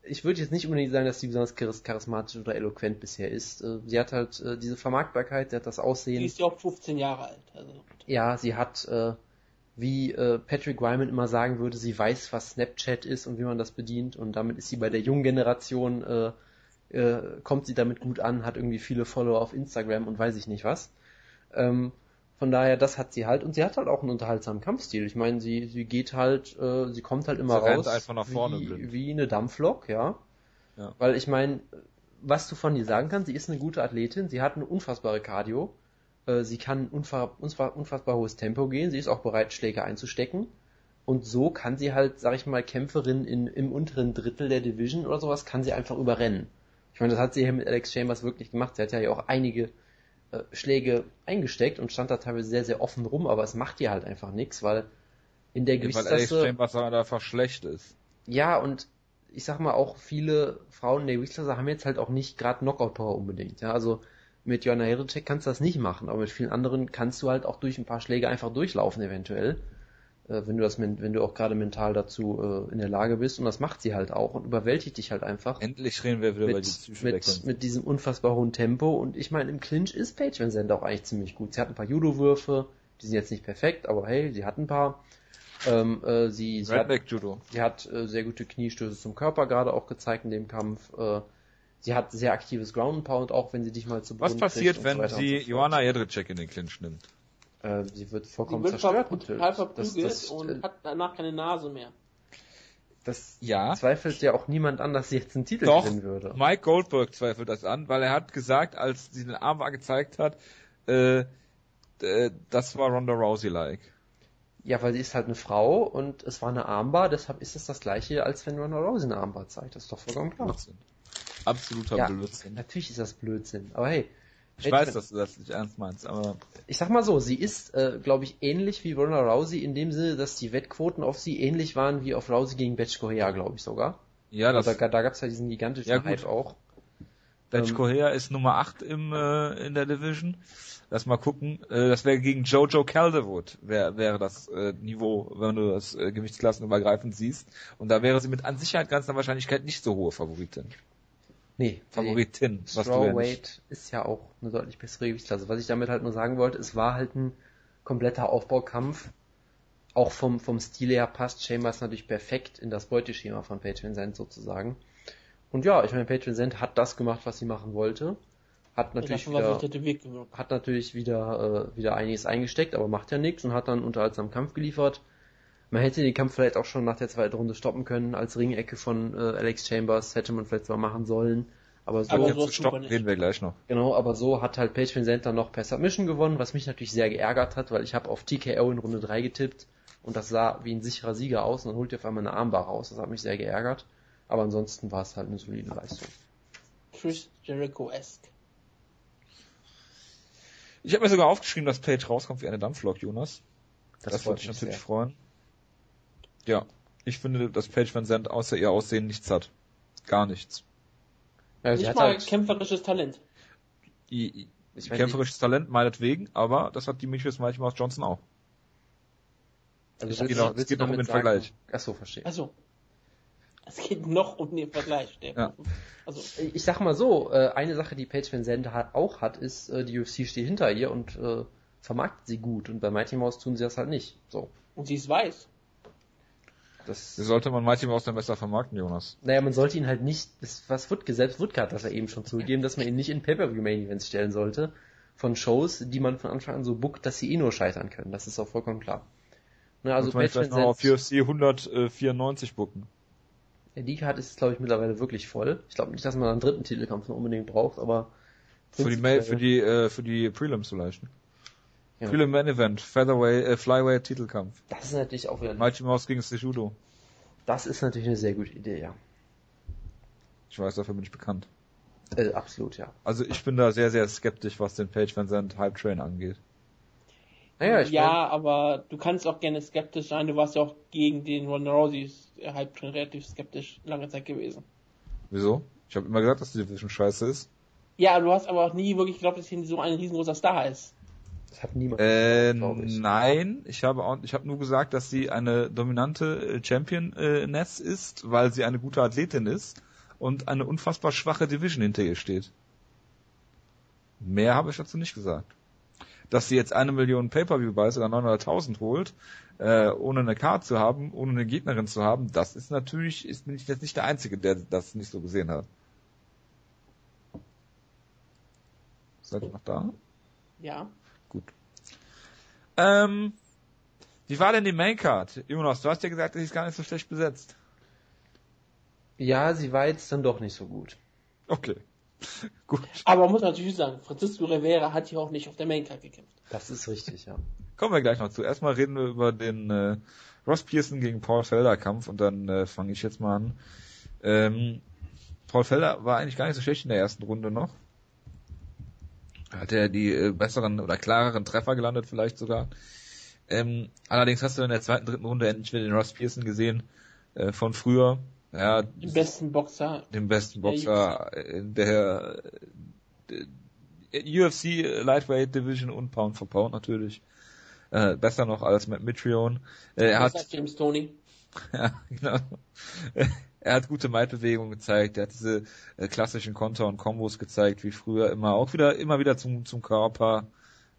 ich würde jetzt nicht unbedingt sagen, dass sie besonders charismatisch oder eloquent bisher ist. Äh, sie hat halt äh, diese Vermarktbarkeit, sie hat das Aussehen. Sie ist ja auch 15 Jahre alt. Also. Ja, sie hat äh, wie äh, Patrick Wyman immer sagen würde, sie weiß, was Snapchat ist und wie man das bedient und damit ist sie bei der jungen Generation, äh, äh, kommt sie damit gut an, hat irgendwie viele Follower auf Instagram und weiß ich nicht was. Ähm, von daher, das hat sie halt und sie hat halt auch einen unterhaltsamen Kampfstil. Ich meine, sie, sie geht halt, äh, sie kommt halt immer sie raus einfach nach vorne wie, wie eine Dampflok, ja. ja. Weil ich meine, was du von ihr sagen kannst, sie ist eine gute Athletin, sie hat eine unfassbare Cardio äh, sie kann unfassbar, unfassbar hohes Tempo gehen, sie ist auch bereit, Schläge einzustecken. Und so kann sie halt, sag ich mal, Kämpferin in, im unteren Drittel der Division oder sowas, kann sie einfach überrennen. Ich meine, das hat sie hier mit Alex Chambers wirklich gemacht. Sie hat ja auch einige äh, Schläge eingesteckt und stand da teilweise sehr, sehr offen rum, aber es macht ihr halt einfach nichts, weil in der Gewichtsklasse... Weil Alex Chambers halt einfach schlecht ist. Ja, und ich sag mal auch, viele Frauen in der Gewichtsklasse haben jetzt halt auch nicht gerade Knockout-Power unbedingt. Ja, also mit Joanna Hedricek kannst du das nicht machen, aber mit vielen anderen kannst du halt auch durch ein paar Schläge einfach durchlaufen eventuell, wenn du das, wenn du auch gerade mental dazu äh, in der Lage bist und das macht sie halt auch und überwältigt dich halt einfach. Endlich reden wir wieder mit, über die Psyche mit, mit diesem unfassbar hohen Tempo und ich meine im Clinch ist Paige Van Zandt auch eigentlich ziemlich gut. Sie hat ein paar Judo-Würfe, die sind jetzt nicht perfekt, aber hey, sie hat ein paar. Ähm, äh, sie, sie, hat, Judo. sie hat äh, sehr gute Kniestöße zum Körper gerade auch gezeigt in dem Kampf. Äh, Sie hat sehr aktives Ground Pound, auch wenn sie dich mal zu Boden Was passiert, wenn so sie so Joanna Jedrzejczyk in den Clinch nimmt? Äh, sie wird vollkommen sie wird zerstört total verprügelt das, das, und äh, hat danach keine Nase mehr. Das ja. zweifelt ja auch niemand an, dass sie jetzt einen Titel Doch, gewinnen würde. Mike Goldberg zweifelt das an, weil er hat gesagt, als sie den Arm gezeigt hat, äh, das war Ronda Rousey-like. Ja, weil sie ist halt eine Frau und es war eine Armbar, deshalb ist es das gleiche, als wenn Ronda Rousey eine Armbar zeigt. Das ist doch vollkommen klar. Blödsinn. Absoluter ja, Blödsinn. Natürlich ist das Blödsinn, aber hey. Ich weiß, dass du das nicht ernst meinst, aber. Ich sag mal so, sie ist, äh, glaube ich, ähnlich wie Ronda Rousey in dem Sinne, dass die Wettquoten auf sie ähnlich waren wie auf Rousey gegen Betch Correa, glaube ich sogar. Ja, das. Da, da gab es ja diesen gigantischen ja, Hype auch. Betch ähm, Correa ist Nummer 8 im, äh, in der Division. Lass mal gucken. Äh, das wäre gegen Jojo Calderwood, wär, wäre das äh, Niveau, wenn du das äh, Gewichtsklassenübergreifend siehst. Und da wäre sie mit an Sicherheit ganz Wahrscheinlichkeit nicht so hohe Favoritin. Nee, Favoritin. Was Strawweight ist ja auch eine deutlich bessere Gewichtsklasse. Was ich damit halt nur sagen wollte, es war halt ein kompletter Aufbaukampf. Auch vom, vom Stil her passt Chambers natürlich perfekt in das Beuteschema von Patreon Send sozusagen. Und ja, ich meine, Patreon Send hat das gemacht, was sie machen wollte. Hat natürlich wieder, hat natürlich wieder, äh, wieder einiges eingesteckt, aber macht ja nichts und hat dann unterhaltsam Kampf geliefert. Man hätte den Kampf vielleicht auch schon nach der zweiten Runde stoppen können, als Ringecke von äh, Alex Chambers hätte man vielleicht zwar machen sollen. Aber so, aber so stoppen reden wir gleich noch. Genau, aber so hat halt Page Van Center noch per Submission gewonnen, was mich natürlich sehr geärgert hat, weil ich habe auf TKO in Runde 3 getippt und das sah wie ein sicherer Sieger aus und dann holt er auf einmal eine Armbar raus. Das hat mich sehr geärgert. Aber ansonsten war es halt eine solide Leistung. Chris Jericho-esque. Ich habe mir sogar aufgeschrieben, dass Page rauskommt wie eine Dampflok, Jonas. Das, das würde mich natürlich sehr. freuen. Ja, ich finde, dass Paige Van Zandt außer ihr Aussehen nichts hat. Gar nichts. Ja, Nicht mal halt kämpferisches Talent. Ich mein, kämpferisches Talent meinetwegen, aber das hat die Demetrius Mighty Mouse Johnson auch. Also es geht, noch, es geht noch um den sagen, Vergleich. Achso, verstehe. Achso. Es geht noch um den Vergleich. Ja. Also ich sag mal so, äh, eine Sache, die Paige Van Zandt hat, auch hat, ist, äh, die UFC steht hinter ihr und äh, vermarktet sie gut. Und bei Mighty Mouse tun sie das halt nicht. So. Und sie ist weiß. Das sollte man Mighty Mouse dann besser vermarkten, Jonas. Naja, man sollte ihn halt nicht, das, was Wutke, selbst Wutke hat das ja eben schon zugegeben, dass man ihn nicht in Pay-Per-View-Main-Events stellen sollte. Von Shows, die man von Anfang an so bookt, dass sie eh nur scheitern können. Das ist auch vollkommen klar. Na, also man vielleicht noch auf UFC 194 booken. Ja, die Karte ist, glaube ich, mittlerweile wirklich voll. Ich glaube nicht, dass man einen dritten Titelkampf noch unbedingt braucht, aber... Für die, Mail, für die, äh, für die Prelims vielleicht. Ja. Prelim Main Event, Featherweight, äh, Flyweight Titelkampf. Das ist natürlich auch wieder... Mighty Mouse gegen Sejudo. Das ist natürlich eine sehr gute Idee, ja. Ich weiß, dafür bin ich bekannt. Äh, absolut, ja. Also ich bin da sehr, sehr skeptisch, was den Page Van Zandt Hype Train angeht. Naja, ich ja, mein... aber du kannst auch gerne skeptisch sein. Du warst ja auch gegen den Ron Rosie's Hype Train relativ skeptisch lange Zeit gewesen. Wieso? Ich habe immer gesagt, dass die Division scheiße ist. Ja, du hast aber auch nie wirklich geglaubt, dass hier so ein riesengroßer Star ist. Das hat niemand. Äh, ich. Nein, ich habe auch, ich habe nur gesagt, dass sie eine dominante äh, Championess ist, weil sie eine gute Athletin ist und eine unfassbar schwache Division hinter ihr steht. Mehr habe ich dazu nicht gesagt. Dass sie jetzt eine Million Pay-Per-View-Buys oder 900.000 holt, äh, ohne eine Card zu haben, ohne eine Gegnerin zu haben, das ist natürlich, ist bin ich jetzt nicht der Einzige, der das nicht so gesehen hat. Seid ihr noch da? Ja. Gut. Ähm, wie war denn die Maincard? Jonas, du hast ja gesagt, sie ist gar nicht so schlecht besetzt. Ja, sie war jetzt dann doch nicht so gut. Okay. gut. Aber man muss natürlich sagen, Francisco Rivera hat hier auch nicht auf der Maincard gekämpft. Das ist richtig, ja. Kommen wir gleich noch zu. Erstmal reden wir über den äh, Ross Pearson gegen Paul Felder Kampf und dann äh, fange ich jetzt mal an. Ähm, Paul Felder war eigentlich gar nicht so schlecht in der ersten Runde noch hat er die äh, besseren oder klareren Treffer gelandet vielleicht sogar. Ähm, allerdings hast du in der zweiten, dritten Runde endlich wieder den Ross Pearson gesehen äh, von früher. Ja, den besten Boxer. Den besten Boxer in der, der, der UFC Lightweight Division und Pound for Pound natürlich. Äh, besser noch als Matt Mitrione. Äh, er hat James Tony. ja, genau er hat gute Maitbewegungen gezeigt, er hat diese äh, klassischen Konter und Kombos gezeigt, wie früher immer, auch wieder, immer wieder zum, zum Körper.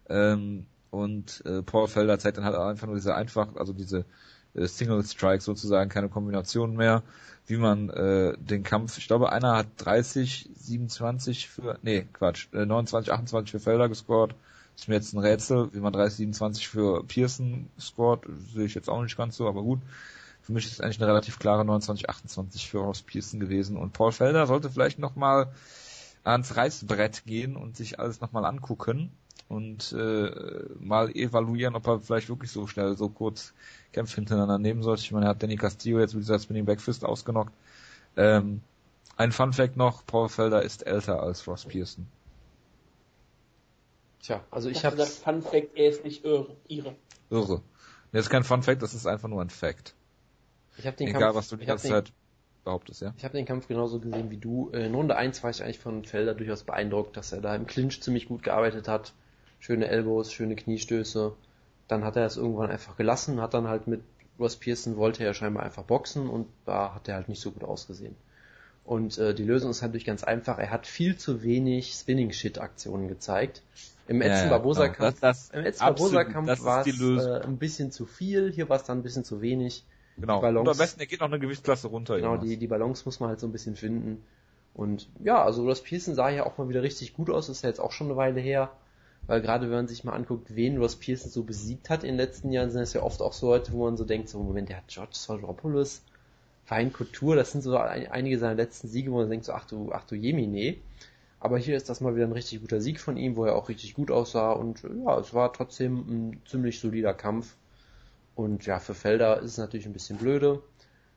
Ähm, und äh, Paul Felder zeigt dann halt einfach nur diese einfach, also diese äh, Single Strike sozusagen, keine Kombination mehr, wie man äh, den Kampf, ich glaube, einer hat 30, 27 für, nee, Quatsch, äh, 29, 28 für Felder gescored. Ist mir jetzt ein Rätsel, wie man 30, 27 für Pearson scored, sehe ich jetzt auch nicht ganz so, aber gut. Für mich ist es eigentlich eine relativ klare 29-28 für Ross Pearson gewesen. Und Paul Felder sollte vielleicht nochmal ans Reißbrett gehen und sich alles nochmal angucken und äh, mal evaluieren, ob er vielleicht wirklich so schnell, so kurz Kämpfe hintereinander nehmen sollte. Ich meine, er hat Danny Castillo jetzt mit dieser Spinning Backfist ausgenockt. Ähm, ein Fun Fact noch, Paul Felder ist älter als Ross Pearson. Tja, also ich, ich habe das Fun Fact, er ist nicht irre. Irre. Irre. Das ist kein Fun Fact, das ist einfach nur ein Fact. Ich habe den Egal, Kampf, was du die ganze Zeit behauptest, ja. Ich habe den Kampf genauso gesehen wie du. In Runde 1 war ich eigentlich von Felder durchaus beeindruckt, dass er da im Clinch ziemlich gut gearbeitet hat. Schöne Elbows, schöne Kniestöße. Dann hat er es irgendwann einfach gelassen, hat dann halt mit Ross Pearson wollte er scheinbar einfach boxen und da hat er halt nicht so gut ausgesehen. Und äh, die Lösung ist halt durch ganz einfach. Er hat viel zu wenig Spinning-Shit-Aktionen gezeigt. Im Edson ja, Barbosa Kampf, im Edson Barbosa Kampf war es äh, ein bisschen zu viel. Hier war es dann ein bisschen zu wenig. Genau. Balance, und am besten, er geht noch eine Gewichtsklasse runter. Genau, die, die Balance muss man halt so ein bisschen finden. Und ja, also Ross Pearson sah ja auch mal wieder richtig gut aus, ist ja jetzt auch schon eine Weile her. Weil gerade wenn man sich mal anguckt, wen Ross Pearson so besiegt hat in den letzten Jahren, sind es ja oft auch so Leute, wo man so denkt, so Moment, der hat George Soropoulos, Fein Couture, das sind so einige seiner letzten Siege, wo man denkt so, ach du, ach du Jemine. Aber hier ist das mal wieder ein richtig guter Sieg von ihm, wo er auch richtig gut aussah und ja, es war trotzdem ein ziemlich solider Kampf. Und ja, für Felder ist es natürlich ein bisschen blöde.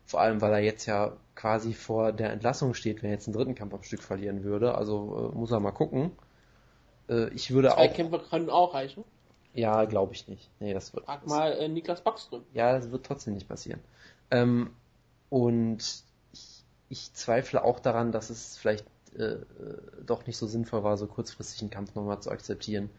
Vor allem, weil er jetzt ja quasi vor der Entlassung steht, wenn er jetzt einen dritten Kampf am Stück verlieren würde. Also äh, muss er mal gucken. Äh, ich würde Zwei auch. Kämpfe können auch reichen. Ja, glaube ich nicht. Nee, das wird. Frag mal äh, Niklas Backström. Ja, das wird trotzdem nicht passieren. Ähm, und ich, ich zweifle auch daran, dass es vielleicht äh, doch nicht so sinnvoll war, so kurzfristig einen Kampf nochmal zu akzeptieren.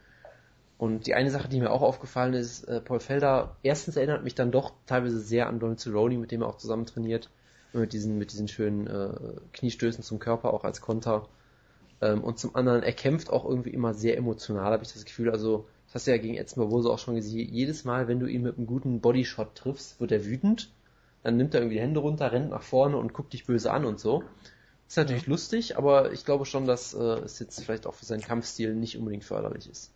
Und die eine Sache, die mir auch aufgefallen ist, äh, Paul Felder, erstens erinnert mich dann doch teilweise sehr an Donald Cerrone, mit dem er auch zusammen trainiert, mit diesen, mit diesen schönen äh, Kniestößen zum Körper auch als Konter. Ähm, und zum anderen, er kämpft auch irgendwie immer sehr emotional, habe ich das Gefühl. Also, das hast du ja gegen Edson Barbosa auch schon gesehen. Jedes Mal, wenn du ihn mit einem guten Bodyshot triffst, wird er wütend. Dann nimmt er irgendwie die Hände runter, rennt nach vorne und guckt dich böse an und so. Ist natürlich ja. lustig, aber ich glaube schon, dass äh, es jetzt vielleicht auch für seinen Kampfstil nicht unbedingt förderlich ist.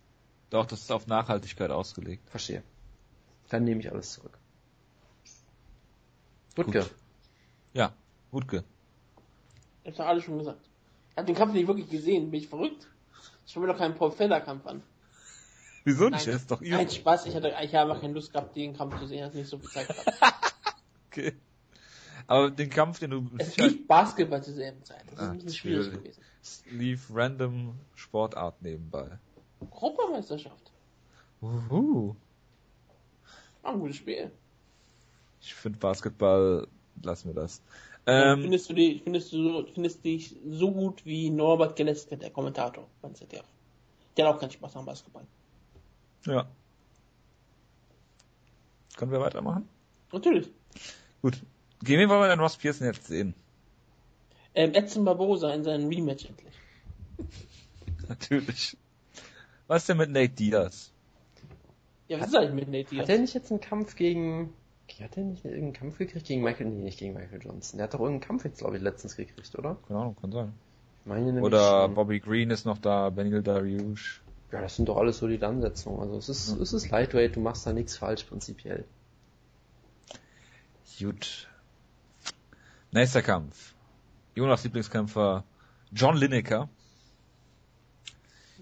Doch, das ist auf Nachhaltigkeit ausgelegt. Verstehe. Dann nehme ich alles zurück. Wutke. Gut. Ja, Wutke. Ich hab's doch alles schon gesagt. Ich hab den Kampf nicht wirklich gesehen. Bin ich verrückt? Ich schaue mir doch keinen Paul Feller Kampf an. Wieso nicht? Nein, ist doch ihr. Kein Spaß. Ich hatte, ich habe keine Lust gehabt, den Kampf zu sehen. Hat nicht so viel Zeit gehabt. okay. Aber den Kampf, den du... Es gibt Basketball zur selben Zeit. Das ist ah, ein bisschen schwierig gewesen. Lief random Sportart nebenbei. Europameisterschaft. Uhu. War ein gutes Spiel. Ich finde Basketball, lass mir das. Ähm, findest du die, findest du so, findest dich so gut wie Norbert Geleske, der Kommentator beim ZDF? Der hat auch keinen Spaß am Basketball. Ja. Können wir weitermachen? Natürlich. Gut. Gehen wir mal den Ross Pearson jetzt sehen. Ähm, Edson Barbosa in seinem Rematch endlich. Natürlich. Was ist denn mit Nate Diaz? Ja, was ist eigentlich mit Nate Diaz? Hat er nicht jetzt einen Kampf gegen, hat er nicht irgendeinen Kampf gekriegt gegen Michael, nee, nicht gegen Michael Johnson. Der hat doch irgendeinen Kampf jetzt, glaube ich, letztens gekriegt, oder? Keine Ahnung, kann sein. Ich meine oder schon. Bobby Green ist noch da, Benil Dariush. Ja, das sind doch alles so die Ansetzungen. Also es ist, ja. es ist Lightweight, du machst da nichts falsch prinzipiell. Gut. Nächster Kampf. Jonas Lieblingskämpfer John Lineker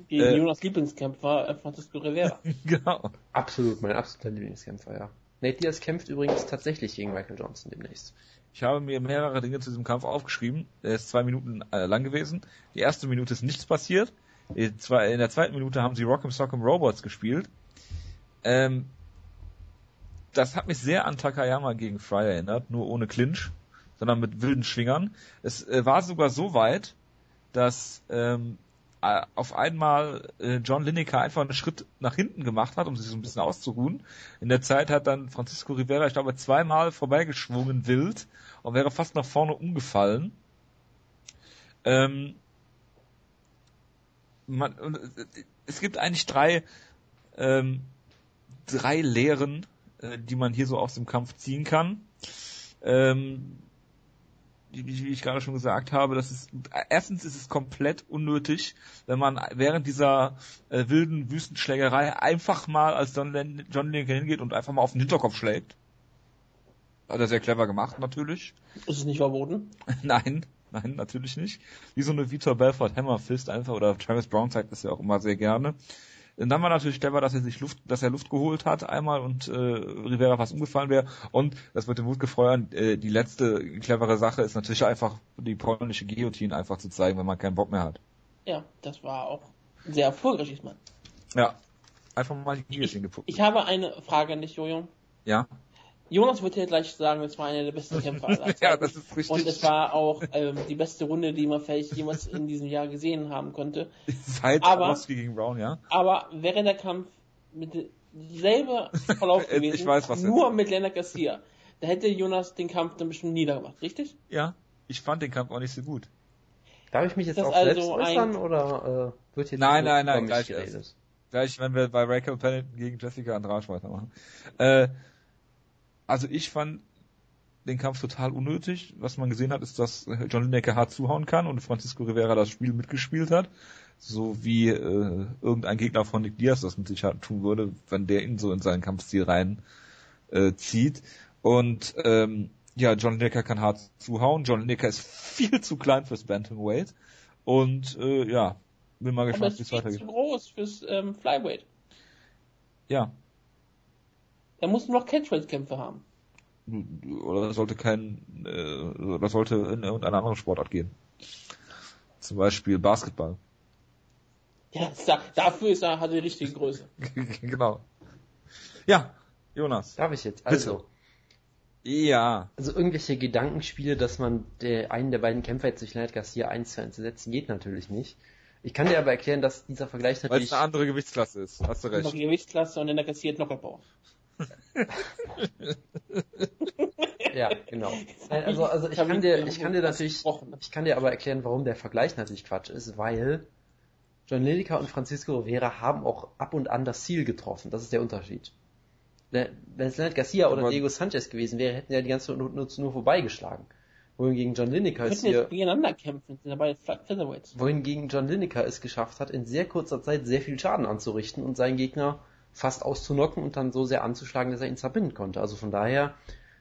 gegen äh, Jonas Lieblingskämpfer äh, Francisco Rivera. genau. Absolut, mein absoluter Lieblingskämpfer, ja. Nate Diaz kämpft übrigens tatsächlich gegen Michael Johnson demnächst. Ich habe mir mehrere Dinge zu diesem Kampf aufgeschrieben. Er ist zwei Minuten äh, lang gewesen. Die erste Minute ist nichts passiert. In der zweiten Minute haben sie Rock'em Sock'em Robots gespielt. Ähm, das hat mich sehr an Takayama gegen Fry erinnert, nur ohne Clinch, sondern mit wilden Schwingern. Es äh, war sogar so weit, dass ähm, äh, auf einmal äh, John Lineker einfach einen Schritt nach hinten gemacht hat, um sich so ein bisschen auszuruhen. In der Zeit hat dann Francisco Rivera, ich glaube, zweimal vorbeigeschwungen wild und wäre fast nach vorne umgefallen. Ähm, man, äh, es gibt eigentlich drei, ähm, drei Lehren, äh, die man hier so aus dem Kampf ziehen kann. Ähm, wie ich gerade schon gesagt habe, das ist erstens ist es komplett unnötig, wenn man während dieser äh, wilden Wüstenschlägerei einfach mal als John, Len John Lincoln hingeht und einfach mal auf den Hinterkopf schlägt. Hat er sehr clever gemacht, natürlich. Ist es nicht verboten? nein, nein, natürlich nicht. Wie so eine Vitor Belfort Hammer Fist einfach oder Travis Brown zeigt das ja auch immer sehr gerne. Und dann war natürlich clever, dass er sich Luft, dass er Luft geholt hat einmal und äh, Rivera fast umgefallen wäre. Und das wird dem Mut gefeuern. Äh, die letzte clevere Sache ist natürlich einfach die polnische Guillotine einfach zu zeigen, wenn man keinen Bock mehr hat. Ja, das war auch sehr erfolgreich diesmal. Ja, einfach mal die Guillotine gepuckt. Ich habe eine Frage an dich, Jojo. Ja. Jonas wird ja gleich sagen, es war einer der besten Kämpfer aller Zeiten. ja, das ist richtig. Und es war auch ähm, die beste Runde, die man vielleicht jemals in diesem Jahr gesehen haben konnte. Seit aber, gegen Brown, ja. Aber wäre der Kampf mit selber Verlauf gewesen, ich weiß, was nur jetzt. mit Leonard Garcia, da hätte Jonas den Kampf dann bestimmt niedergemacht, richtig? Ja, ich fand den Kampf auch nicht so gut. Darf ich mich jetzt das auch also selbst äußern oder äh, wird jetzt Nein, nein, nein, gleich erst. Gleich, wenn wir bei Rachel Pennington gegen Jessica Andrade weitermachen. Äh, also ich fand den Kampf total unnötig. Was man gesehen hat, ist, dass John Lineker hart zuhauen kann und Francisco Rivera das Spiel mitgespielt hat. So wie äh, irgendein Gegner von Nick Diaz das mit Sicherheit tun würde, wenn der ihn so in seinen Kampfstil rein äh, zieht. Und ähm, ja, John Lineker kann hart zuhauen. John Lineker ist viel zu klein fürs Bantamweight. Und äh, ja, bin mal gespannt, wie es weitergeht. zu groß fürs ähm, Flyweight. Ja, er muss nur noch Catchphrase-Kämpfe haben. Oder sollte kein, äh, oder sollte in irgendeine andere Sportart gehen. Zum Beispiel Basketball. Ja, da, dafür ist er, hat er die richtige Größe. genau. Ja, Jonas. Darf ich jetzt? Also, Ja. also irgendwelche Gedankenspiele, dass man der, einen der beiden Kämpfer jetzt durch Leonard Garcia eins zu eins setzen, geht natürlich nicht. Ich kann dir aber erklären, dass dieser Vergleich Weil natürlich... es eine andere Gewichtsklasse ist. Hast du Noch recht. die Gewichtsklasse und dann der kassiert Knockerbauer. Ja, genau. Also, also ich kann dir, ich kann dir natürlich, ich kann dir aber erklären, warum der Vergleich natürlich Quatsch ist, weil John Lineker und Francisco Rivera haben auch ab und an das Ziel getroffen. Das ist der Unterschied. Le- Wenn es Leonard Garcia oder Diego Sanchez gewesen wäre, hätten ja die ganze Zeit nur, vorbeigeschlagen. Wohingegen John Lineker es könnten hier, gegeneinander kämpfen, sind dabei Featherweights. wohingegen John Lineker es geschafft hat, in sehr kurzer Zeit sehr viel Schaden anzurichten und seinen Gegner fast auszunocken und dann so sehr anzuschlagen, dass er ihn zerbinden konnte. Also von daher,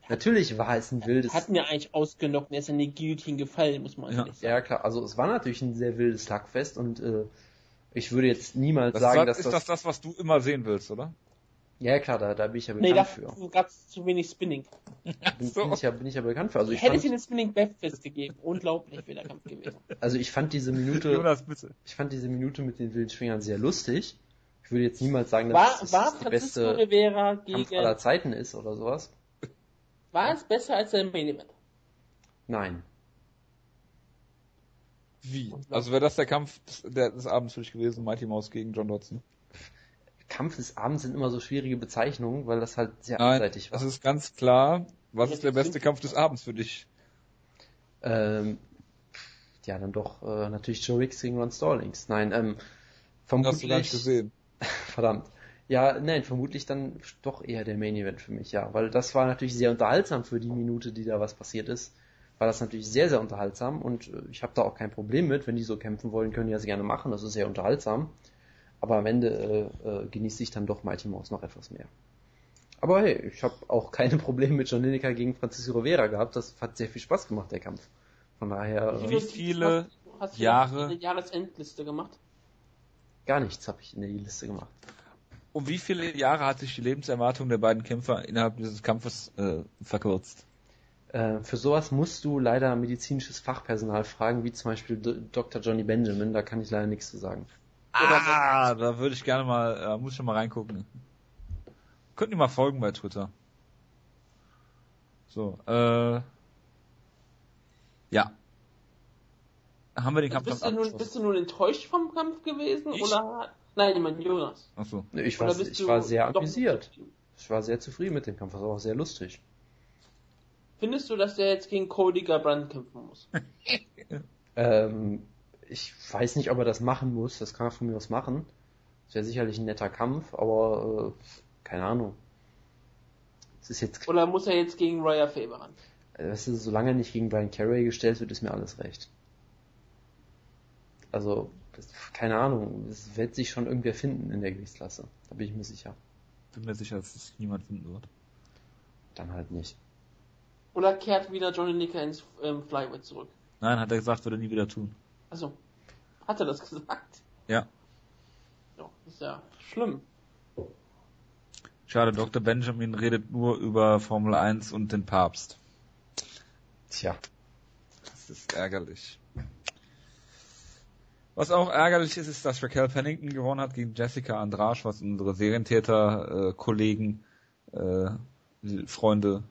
natürlich war es ein wildes, Hatten ja eigentlich ausgenockt er ist in die Guillotine gefallen, muss man Ja. ehrlich sagen. Ja, klar. Also es war natürlich ein sehr wildes Slugfest und äh, ich würde jetzt niemals Das sagen, sagt, dass ist das... das das, was du immer sehen willst, oder? Ja, klar, da, da bin ich ja Nee, bekannt da für. gab es zu wenig Spinning. Bin, so. bin, ich ja, bin ich ja bekannt für. Also Ich ich hätte fand, ich den Spinning Backfist gegeben. Unglaublich wäre der Kampf gewesen. also ich fand diese Minute, Jonas, bitte. ich fand diese Minute mit den wilden Schwingern sehr lustig. Ich würde jetzt niemals sagen, dass War, es war die Francisco beste Rivera Kampf gegen, aller Zeiten ist oder sowas. war es besser als der Main Event? Nein. Wie? Also wäre das der Kampf des, der, des Abends für dich gewesen, Mighty Mouse gegen John Dodson? Kampf des Abends sind immer so schwierige Bezeichnungen, weil das halt sehr Nein, einseitig war. das ist ganz klar. Was Ja, ist der das beste Kampf des Abends für dich? Ähm, ja, dann doch äh, natürlich Joe Wicks gegen Ron Stallings. Nein, ähm, Hast du gar nicht vermutlich... gesehen. Verdammt. Ja, nein, vermutlich dann doch eher der Main Event für mich, ja. Weil das war natürlich sehr unterhaltsam für die Minute, die da was passiert ist. War das natürlich sehr, sehr unterhaltsam und äh, ich habe da auch kein Problem mit. Wenn die so kämpfen wollen, können die das gerne machen. Das ist sehr unterhaltsam. Aber am Ende äh, äh, genieße ich dann doch Mighty Mouse noch etwas mehr. Aber hey, ich habe auch keine Probleme mit John Lineker gegen Francisco Rivera gehabt. Das hat sehr viel Spaß gemacht, der Kampf. Von daher Wie äh, viele hast, hast du Jahre- eine Jahresendliste gemacht? Gar nichts habe ich in der Liste gemacht. Um wie viele Jahre hat sich die Lebenserwartung der beiden Kämpfer innerhalb dieses Kampfes äh, verkürzt? Äh, für sowas musst du leider medizinisches Fachpersonal fragen, wie zum Beispiel D Dr. Johnny Benjamin, da kann ich leider nichts zu sagen. Ah, da würde ich gerne mal, äh, muss ich schon mal reingucken. Könnten die mal folgen bei Twitter. So, äh, ja. Haben wir den Kampf Also bist, du nun, bist du nun enttäuscht vom Kampf gewesen? Ich? Oder nein, ich meine Jonas. Achso. Ich war, ich war sehr amüsiert. Ich war sehr zufrieden mit dem Kampf, das war auch sehr lustig. Findest du, dass der jetzt gegen Cody Garbrandt kämpfen muss? Ähm, ich weiß nicht, ob er das machen muss, das kann er von mir aus machen. Das wäre sicherlich ein netter Kampf, aber äh, keine Ahnung. Es ist jetzt, Oder muss er jetzt gegen Raya Faber ran? äh, weißt du, solange er nicht gegen Brian Carey gestellt wird, ist mir alles recht. Also, das, keine Ahnung, es wird sich schon irgendwer finden in der Gewichtsklasse. Da bin ich mir sicher. Bin mir sicher, dass es niemand finden wird. Dann halt nicht. Oder kehrt wieder Johnny Licker ins ähm, Flyweight zurück? Nein, hat er gesagt, würde er nie wieder tun. Also, hat er das gesagt? Ja. Ja, ist ja schlimm. Schade, Dr. Benjamin redet nur über Formel 1 und den Papst. Tja. Das ist ärgerlich. Was auch ärgerlich ist, ist, dass Raquel Pennington gewonnen hat gegen Jessica Andrade, was unsere Serientäter-Kollegen, äh, Freunde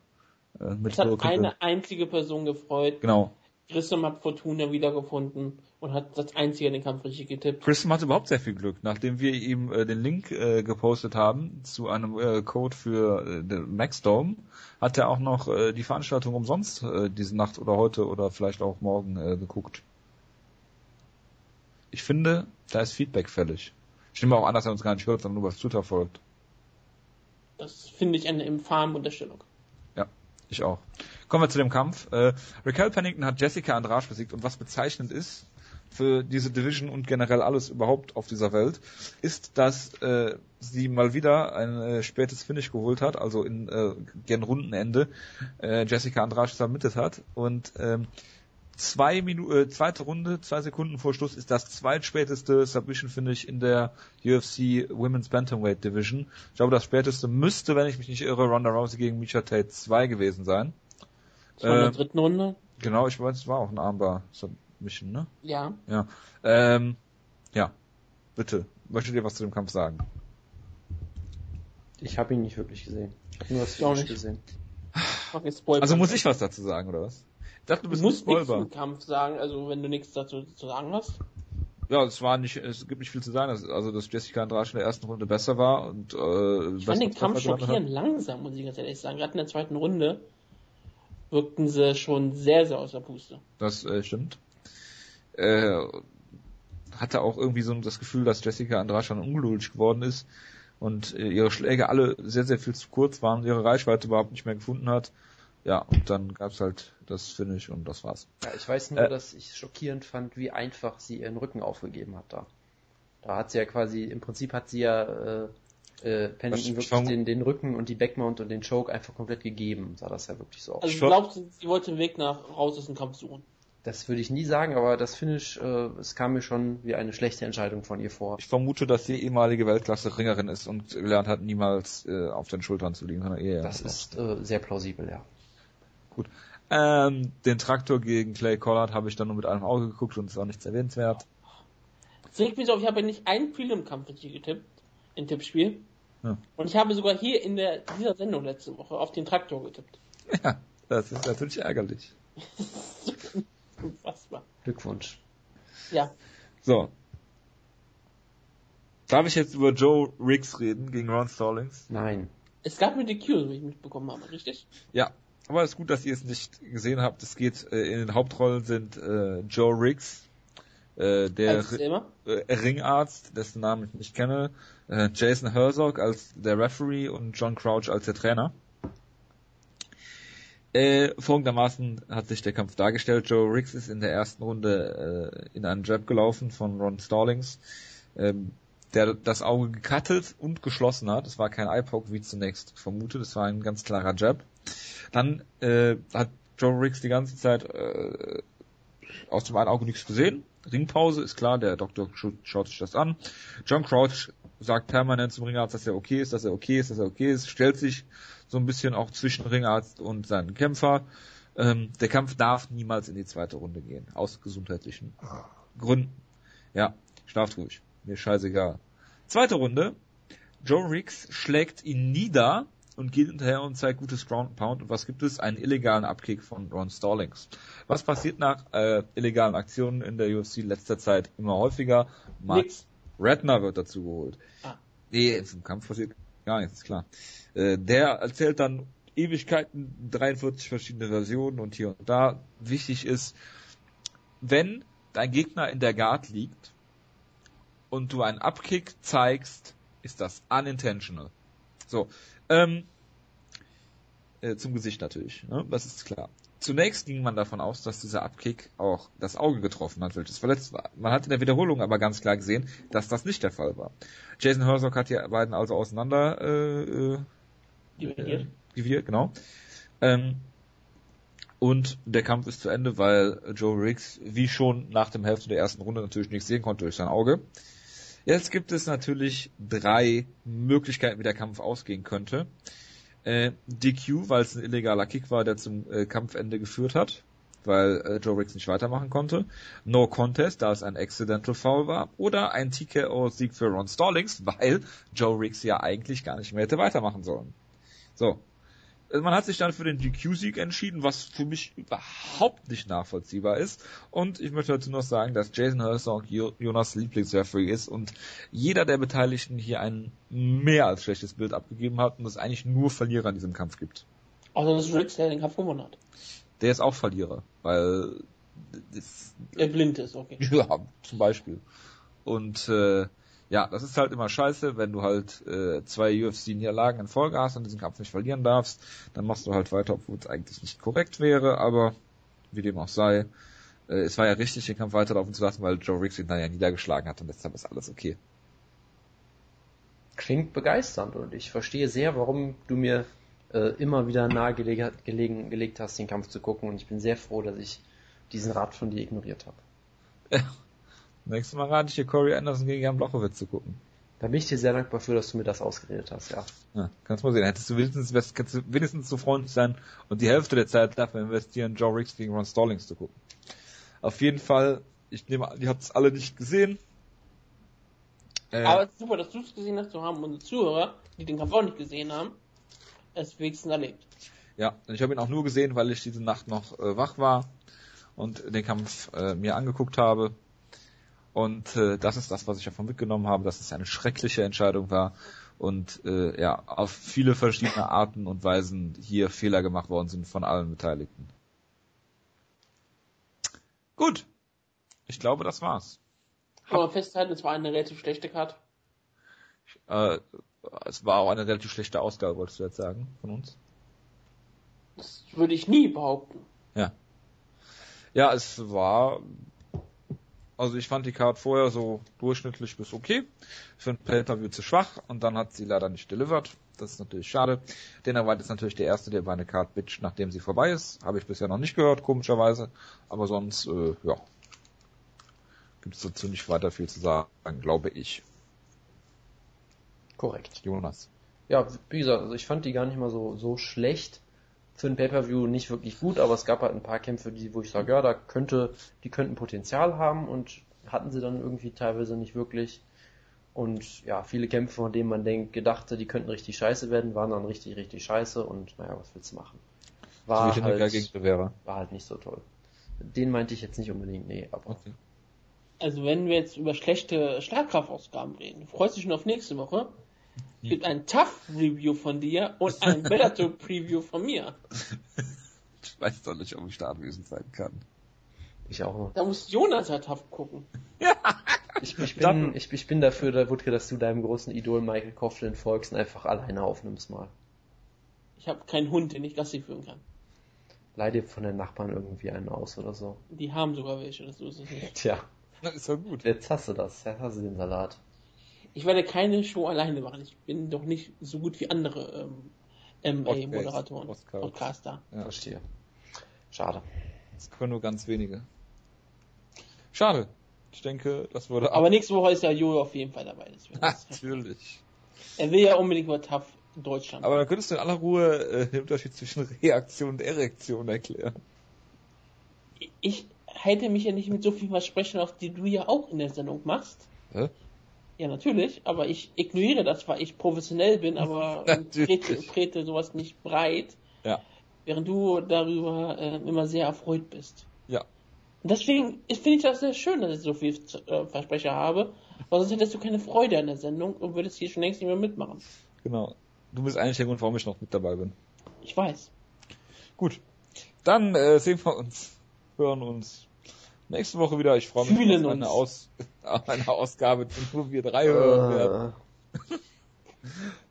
äh, Es hat eine einzige Person gefreut. Genau. Grissom hat Fortuna wiedergefunden und hat das einzige den Kampf richtig getippt. Christian hatte überhaupt sehr viel Glück. Nachdem wir ihm äh, den Link äh, gepostet haben zu einem äh, Code für äh, Maxdome, hat er auch noch äh, die Veranstaltung umsonst äh, diese Nacht oder heute oder vielleicht auch morgen äh, geguckt. Ich finde, da ist Feedback fällig. Ich nehme auch an, dass er uns gar nicht hört, sondern nur bei Twitter folgt. Das finde ich eine infame Unterstellung. Ja, ich auch. Kommen wir zu dem Kampf. Äh, Raquel Pennington hat Jessica Andrade besiegt und was bezeichnend ist für diese Division und generell alles überhaupt auf dieser Welt, ist, dass äh, sie mal wieder ein äh, spätes Finish geholt hat, also in äh, gen Rundenende äh, Jessica Andrade submitted hat und ähm, zwei Minuten, äh, zweite Runde, zwei Sekunden vor Schluss ist das zweitspäteste Submission Finish in der UFC Women's Bantamweight Division. Ich glaube, das späteste müsste, wenn ich mich nicht irre, Ronda Rousey gegen Misha Tate 2 gewesen sein. Das war in Äh, der dritten Runde. Genau, ich weiß, es war auch ein Armbar Submission, ne? Ja. Ja. Ähm, ja. bitte, möchtet ihr was zu dem Kampf sagen? Ich habe ihn nicht wirklich gesehen. Ich habe nur das Ich Finish nicht. gesehen. Also muss ich was dazu sagen, oder was? Ich dachte, du Du bist musst nichts zum Kampf sagen, also wenn du nichts dazu zu sagen hast. Ja, es war nicht, es gibt nicht viel zu sagen. Also, dass Jessica Andrade in der ersten Runde besser war und äh, Ich fand den Kampf schockierend langsam, muss ich ganz ehrlich sagen. Gerade in der zweiten Runde wirkten sie schon sehr, sehr aus der Puste. Das äh, stimmt. Äh, hatte auch irgendwie so das Gefühl, dass Jessica Andrade schon ungeduldig geworden ist und äh, ihre Schläge alle sehr, sehr viel zu kurz waren, ihre Reichweite überhaupt nicht mehr gefunden hat. Ja, und dann gab's halt das Finish und das war's. Ja, ich weiß nur, Äh. dass ich schockierend fand, wie einfach sie ihren Rücken aufgegeben hat da. Da hat sie ja quasi, im Prinzip hat sie ja äh, äh, Pennington wirklich den, den Rücken und die Backmount und den Choke einfach komplett gegeben, sah das ja wirklich so aus. Also Ich du glaubst, sie wollte den Weg nach raus aus dem Kampf suchen. Das würde ich nie sagen, aber das Finish, äh, es kam mir schon wie eine schlechte Entscheidung von ihr vor. Ich vermute, dass sie ehemalige Weltklasse-Ringerin ist und gelernt hat, niemals äh, auf den Schultern zu liegen, sondern eher. Das ist äh, sehr plausibel, ja. Ähm, den Traktor gegen Clay Collard habe ich dann nur mit einem Auge geguckt und es war nichts erwähnenswert. Es regt mich so auf, ich habe nicht einen Prelim-Kampf richtig getippt, in Tippspiel. Ja. Und ich habe sogar hier in der, dieser Sendung letzte Woche auf den Traktor getippt. Ja, das ist natürlich ärgerlich. Unfassbar. Glückwunsch. Ja, So. Darf ich jetzt über Joe Riggs reden gegen Ron Stallings? Nein. es gab eine DQ, so wie ich mitbekommen habe, richtig? Ja, aber es ist gut, dass ihr es nicht gesehen habt. Es geht, äh, in den Hauptrollen sind äh, Joe Riggs, äh, der äh, Ringarzt, dessen Namen ich nicht kenne, äh, Jason Herzog als der Referee und John Crouch als der Trainer. Äh, folgendermaßen hat sich der Kampf dargestellt. Joe Riggs ist in der ersten Runde äh, in einen Jab gelaufen von Ron Stallings, ähm, der das Auge gecuttet und geschlossen hat. Es war kein Eye-Poke, wie zunächst vermutet. Es war ein ganz klarer Jab. Dann äh, hat Joe Riggs die ganze Zeit äh, aus dem einen Auge nichts gesehen. Ringpause ist klar, der Doktor schaut sich das an. John Crouch sagt permanent zum Ringarzt, dass er okay ist, dass er okay ist, dass er okay ist, stellt sich so ein bisschen auch zwischen Ringarzt und seinen Kämpfer. Ähm, der Kampf darf niemals in die zweite Runde gehen, aus gesundheitlichen Gründen. Ja, schlaft ruhig, mir scheißegal. Zweite Runde, Joe Riggs schlägt ihn nieder und geht hinterher und zeigt gutes Ground and Pound. Und was gibt es? Einen illegalen Abkick von Ron Stallings. Was passiert nach äh, illegalen Aktionen in der UFC letzter Zeit immer häufiger? Nix. Redner wird dazu geholt. Ah. Nee, im Kampf passiert gar nichts, ist klar. Äh, der erzählt dann Ewigkeiten, 43 verschiedene Versionen und hier und da. Wichtig ist, wenn dein Gegner in der Guard liegt und du einen Abkick zeigst, ist das unintentional. So, ähm, äh, zum Gesicht natürlich, ne? das ist klar. Zunächst ging man davon aus, dass dieser Abkick auch das Auge getroffen hat, welches verletzt war. Man hat in der Wiederholung aber ganz klar gesehen, dass das nicht der Fall war. Jason Herzog hat die beiden also auseinander äh, äh, Dividiert. dividiert, genau. Ähm, und der Kampf ist zu Ende, weil Joe Riggs, wie schon nach dem Hälfte der ersten Runde, natürlich nichts sehen konnte durch sein Auge. Jetzt gibt es natürlich drei Möglichkeiten, wie der Kampf ausgehen könnte. Äh, DQ, weil es ein illegaler Kick war, der zum äh, Kampfende geführt hat, weil äh, Joe Riggs nicht weitermachen konnte. No Contest, da es ein Accidental Foul war. Oder ein TKO-Sieg für Ron Stallings, weil Joe Riggs ja eigentlich gar nicht mehr hätte weitermachen sollen. So. Also Man hat sich dann für den DQ-Sieg entschieden, was für mich überhaupt nicht nachvollziehbar ist. Und ich möchte dazu noch sagen, dass Jason Herzog Jo- Jonas Lieblingsreferee ist und jeder der Beteiligten hier ein mehr als schlechtes Bild abgegeben hat und es eigentlich nur Verlierer in diesem Kampf gibt. Außer dass Riggs, der den Kampf gewonnen hat. Der ist auch Verlierer, weil das, Der blind ist, okay. ja, zum Beispiel. Und äh, ja, das ist halt immer scheiße, wenn du halt äh, zwei UFC-Niederlagen in Folge hast und diesen Kampf nicht verlieren darfst, dann machst du halt weiter, obwohl es eigentlich nicht korrekt wäre, aber wie dem auch sei, äh, es war ja richtig, den Kampf weiterlaufen zu lassen, weil Joe Riggs ihn dann ja niedergeschlagen hat und deshalb ist alles okay. Klingt begeisternd und ich verstehe sehr, warum du mir äh, immer wieder nahegelegen gelegen, gelegt hast, den Kampf zu gucken und ich bin sehr froh, dass ich diesen Rat von dir ignoriert habe. Nächstes Mal rate ich dir Corey Anderson gegen Jan Blachowitz zu gucken. Da bin ich dir sehr dankbar für, dass du mir das ausgeredet hast, ja. Ja, kannst mal sehen. Hättest du wenigstens, kannst du wenigstens so freundlich sein und die Hälfte der Zeit dafür investieren, Joe Riggs gegen Ron Stallings zu gucken. Auf jeden Fall, ich nehme an, ihr habt es alle nicht gesehen. Äh, Aber es ist super, dass du es gesehen hast. So haben unsere Zuhörer, die den Kampf auch nicht gesehen haben, es wenigstens erlebt. Ja, ich habe ihn auch nur gesehen, weil ich diese Nacht noch äh, wach war und den Kampf äh, mir angeguckt habe. Und äh, das ist das, was ich davon mitgenommen habe, dass es eine schreckliche Entscheidung war und äh, ja auf viele verschiedene Arten und Weisen hier Fehler gemacht worden sind von allen Beteiligten. Gut, ich glaube, das war's. Kann man festhalten, es war eine relativ schlechte Karte. Äh, es war auch eine relativ schlechte Ausgabe, wolltest du jetzt sagen, von uns? Das würde ich nie behaupten. Ja. Ja, es war also ich fand die Card vorher so durchschnittlich bis okay. Für ein Pay-Per-View zu schwach und dann hat sie leider nicht delivered. Das ist natürlich schade. Dana White ist natürlich der Erste, der über eine Card bitcht, nachdem sie vorbei ist. Habe ich bisher noch nicht gehört, komischerweise. Aber sonst, äh, ja, gibt es dazu nicht weiter viel zu sagen, glaube ich. Korrekt. Jonas. Ja, wie gesagt, also ich fand die gar nicht mal so, so schlecht für ein Pay-Per-View nicht wirklich gut, aber es gab halt ein paar Kämpfe, die, wo ich sage, ja, da könnte, die könnten Potenzial haben und hatten sie dann irgendwie teilweise nicht wirklich. Und ja, viele Kämpfe, von denen man denkt, gedachte, die könnten richtig scheiße werden, waren dann richtig, richtig scheiße und naja, was willst du machen? War, so halt, gegen war halt nicht so toll. Den meinte ich jetzt nicht unbedingt, nee, aber. Okay. Also wenn wir jetzt über schlechte Schlagkraftausgaben reden, freust du dich schon auf nächste Woche? Gibt ein Tough-Review von dir und ein Bellator-Preview von mir. Ich weiß doch nicht, ob ich da anwesend sein kann. Ich auch noch. Da muss Jonas ja Tough gucken. Ja. Ich, ich, bin, ich, ich bin dafür, Wutke, dass du deinem großen Idol Michael Coughlin folgst und einfach alleine aufnimmst mal. Ich habe keinen Hund, den ich Gassi führen kann. Leih dir von den Nachbarn irgendwie einen aus oder so. Die haben sogar welche, das ist es nicht. Tja. Das ist doch gut. Jetzt hast du das, jetzt hast du den Salat ich werde keine Show alleine machen. Ich bin doch nicht so gut wie andere ähm, MA-Moderatoren, Podcaster. Ja. Verstehe. Schade. Das können nur ganz wenige. Schade. Ich denke, das wurde. Aber nächste Woche ist ja Jojo auf jeden Fall dabei. Natürlich. Er will ja unbedingt über TAF Deutschland. Aber dann könntest du in aller Ruhe äh, den Unterschied zwischen Reaktion und Erektion erklären. Ich hätte mich ja nicht mit so viel Versprechen, auf die du ja auch in der Sendung machst. Hä? Ja, natürlich, aber ich ignoriere das, weil ich professionell bin, aber trete, trete sowas nicht breit. Ja. Während du darüber äh, immer sehr erfreut bist. Ja. Und deswegen finde ich das sehr schön, dass ich so viel äh, Versprecher habe, weil sonst hättest du keine Freude an der Sendung und würdest hier schon längst nicht mehr mitmachen. Genau. Du bist eigentlich der Grund, warum ich noch mit dabei bin. Ich weiß. Gut. Dann äh, sehen wir uns, hören uns nächste Woche wieder. Ich freue mich Fühlen auf eine, Aus, eine Ausgabe, wo wir drei hören werden.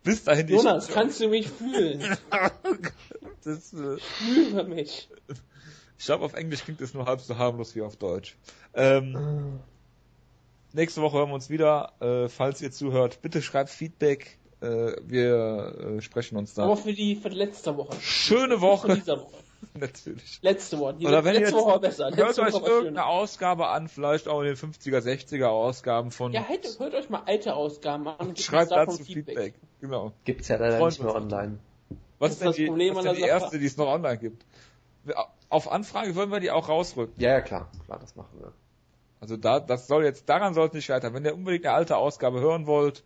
Bis dahin. Jonas, ich, kannst du mich fühlen? das, äh, Fühle mich. Ich glaube, auf Englisch klingt es nur halb so harmlos wie auf Deutsch. Ähm, nächste Woche hören wir uns wieder. Äh, falls ihr zuhört, bitte schreibt Feedback. Äh, wir äh, sprechen uns da. Aber für die, für die letzte Woche. Schöne Woche. Woche. Natürlich. Letzte Woche. Die Oder wenn letzte ihr Woche besser. Hört euch irgendeine Ausgabe an, vielleicht auch in den 50er, 60er Ausgaben von. Ja, hört, hört euch mal alte Ausgaben an und schreibt dazu Feedback. Feedback. Genau. Gibt's ja leider Freund nicht mehr online. Was ist, denn die, Problem was ist denn die erste, die es noch online gibt? Auf Anfrage wollen wir die auch rausrücken. Ja, ja, klar. Klar, das machen wir. Also da, das soll jetzt, daran sollte nicht scheitern. Wenn ihr unbedingt eine alte Ausgabe hören wollt,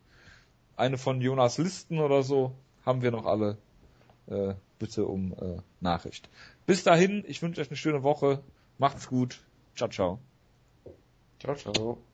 eine von Jonas Listen oder so, haben wir noch alle. Äh, bitte um äh, Nachricht. Bis dahin, ich wünsche euch eine schöne Woche. Macht's gut. Ciao, ciao. Ciao, ciao.